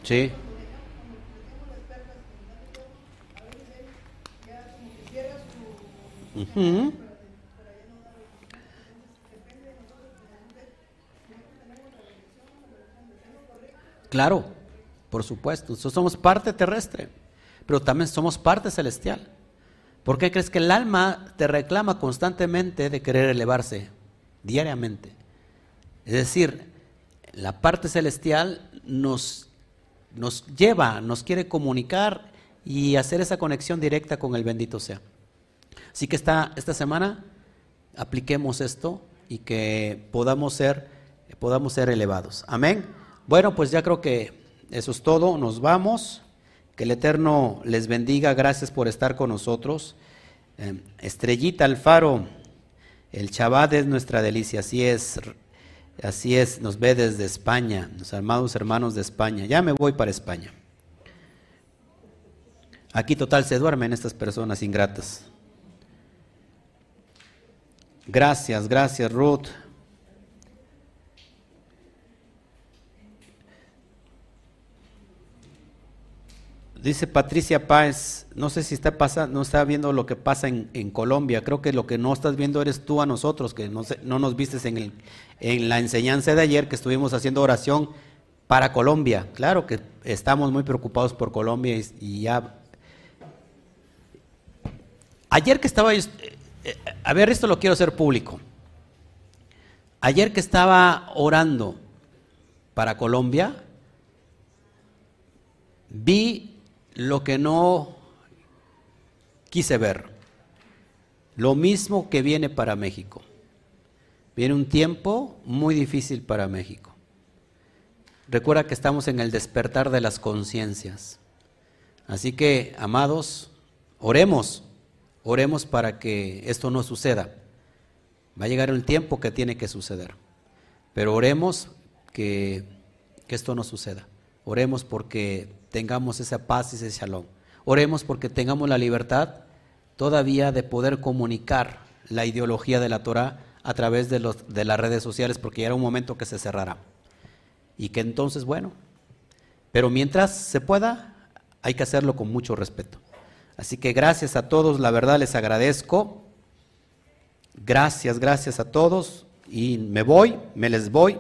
Sí. Claro, Por supuesto, nosotros somos parte terrestre, pero también somos parte celestial. ¿Por qué crees que el alma te reclama constantemente de querer elevarse diariamente? Es decir, la parte celestial nos, nos lleva, nos quiere comunicar y hacer esa conexión directa con el bendito sea. Así que esta, esta semana apliquemos esto y que podamos ser, podamos ser elevados. Amén. Bueno, pues ya creo que eso es todo. Nos vamos. Que el Eterno les bendiga. Gracias por estar con nosotros. Eh, Estrellita Alfaro, el Chabad es nuestra delicia. Así es. Así es. Nos ve desde España. Los amados hermanos de España. Ya me voy para España. Aquí total se duermen estas personas ingratas. Gracias, gracias Ruth. Dice Patricia Páez, no sé si está pasando, no está viendo lo que pasa en, Colombia. Creo que lo que no estás viendo eres tú a nosotros, que no, no nos vistes en, el, en la enseñanza de ayer que estuvimos haciendo oración para Colombia. Claro que estamos muy preocupados por Colombia y, ya. Ayer que estaba, eh, a ver, esto lo quiero hacer público. Ayer que estaba orando para Colombia, vi lo que no quise ver. Lo mismo que viene para México. Viene un tiempo muy difícil para México. Recuerda que estamos en el despertar de las conciencias. Así que, amados, oremos, oremos para que esto no suceda. Va a llegar el tiempo que tiene que suceder. Pero oremos que, que esto no suceda. Oremos porque tengamos esa paz y ese shalom. Oremos porque tengamos la libertad todavía de poder comunicar la ideología de la Torah a través de, los, de las redes sociales, porque ya era un momento que se cerrará. Y que entonces, bueno, pero mientras se pueda, hay que hacerlo con mucho respeto. Así que gracias a todos, la verdad les agradezco. Gracias, gracias a todos. Y me voy, me les voy.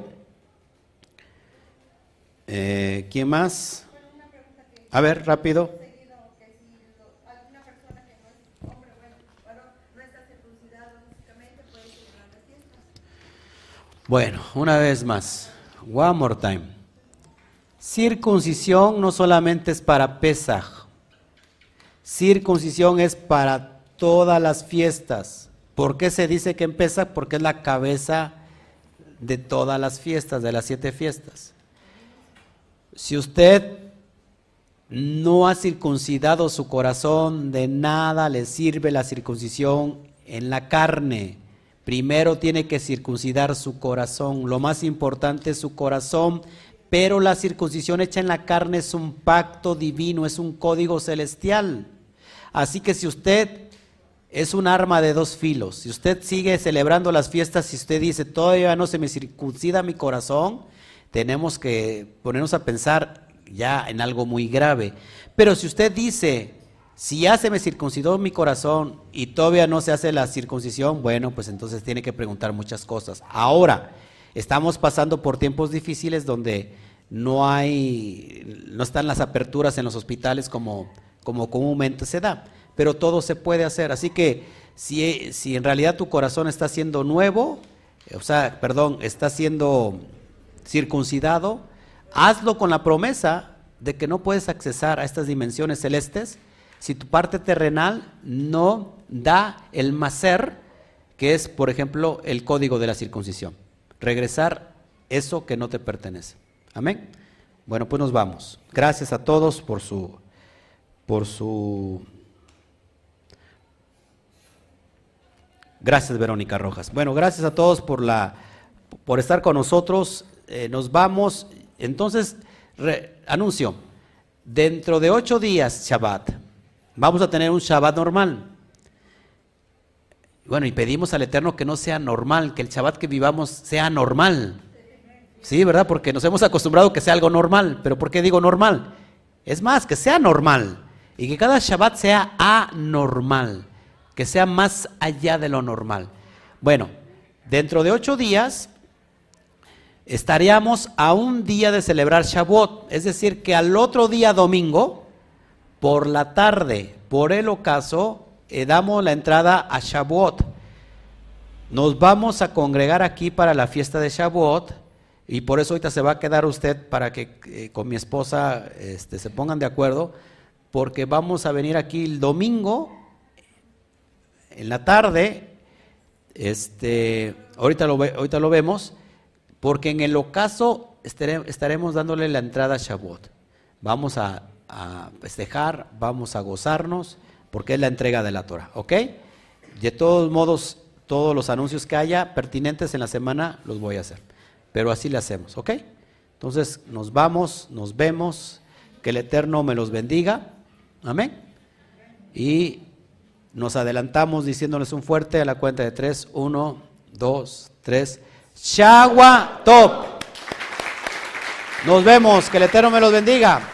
Eh, ¿Quién más? A ver, rápido. Bueno, una vez más. One more time. Circuncisión no solamente es para Pesaj. Circuncisión es para todas las fiestas. ¿Por qué se dice que en Pesaj? Porque es la cabeza de todas las fiestas, de las siete fiestas. Si usted no ha circuncidado su corazón, de nada le sirve la circuncisión en la carne. Primero tiene que circuncidar su corazón. Lo más importante es su corazón, pero la circuncisión hecha en la carne es un pacto divino, es un código celestial. Así que si usted es un arma de dos filos, si usted sigue celebrando las fiestas, si usted dice todavía no se me circuncida mi corazón, tenemos que ponernos a pensar ya en algo muy grave. Pero si usted dice, si ya se me circuncidó mi corazón y todavía no se hace la circuncisión, bueno, pues entonces tiene que preguntar muchas cosas. Ahora, estamos pasando por tiempos difíciles donde no hay, no están las aperturas en los hospitales como, como comúnmente se da, pero todo se puede hacer. Así que si, si en realidad tu corazón está siendo nuevo, o sea, perdón, está siendo circuncidado, Hazlo con la promesa de que no puedes accesar a estas dimensiones celestes si tu parte terrenal no da el macer, que es, por ejemplo, el código de la circuncisión. Regresar eso que no te pertenece. Amén. Bueno, pues nos vamos. Gracias a todos por su por su Gracias Verónica Rojas. Bueno, gracias a todos por la por estar con nosotros. Eh, nos vamos. Entonces, anuncio, dentro de ocho días, Shabbat, vamos a tener un Shabbat normal. Bueno, y pedimos al Eterno que no sea normal, que el Shabbat que vivamos sea normal. Sí, ¿verdad? Porque nos hemos acostumbrado que sea algo normal. Pero ¿por qué digo normal? Es más, que sea normal. Y que cada Shabbat sea anormal. Que sea más allá de lo normal. Bueno, dentro de ocho días estaríamos a un día de celebrar Shavuot, es decir, que al otro día domingo, por la tarde, por el ocaso, eh, damos la entrada a Shavuot. Nos vamos a congregar aquí para la fiesta de Shavuot y por eso ahorita se va a quedar usted para que eh, con mi esposa este, se pongan de acuerdo, porque vamos a venir aquí el domingo en la tarde, este, ahorita lo, ahorita lo vemos, porque en el ocaso estaremos dándole la entrada a Shavuot. Vamos a, festejar, vamos a gozarnos, porque es la entrega de la Torah, ¿ok? De todos modos, todos los anuncios que haya pertinentes en la semana los voy a hacer, pero así le hacemos, ¿ok? Entonces nos vamos, nos vemos, que el Eterno me los bendiga, amén. Y nos adelantamos diciéndoles un fuerte a la cuenta de tres, uno, dos, tres. Shagua Top. Nos vemos, que el Eterno me los bendiga.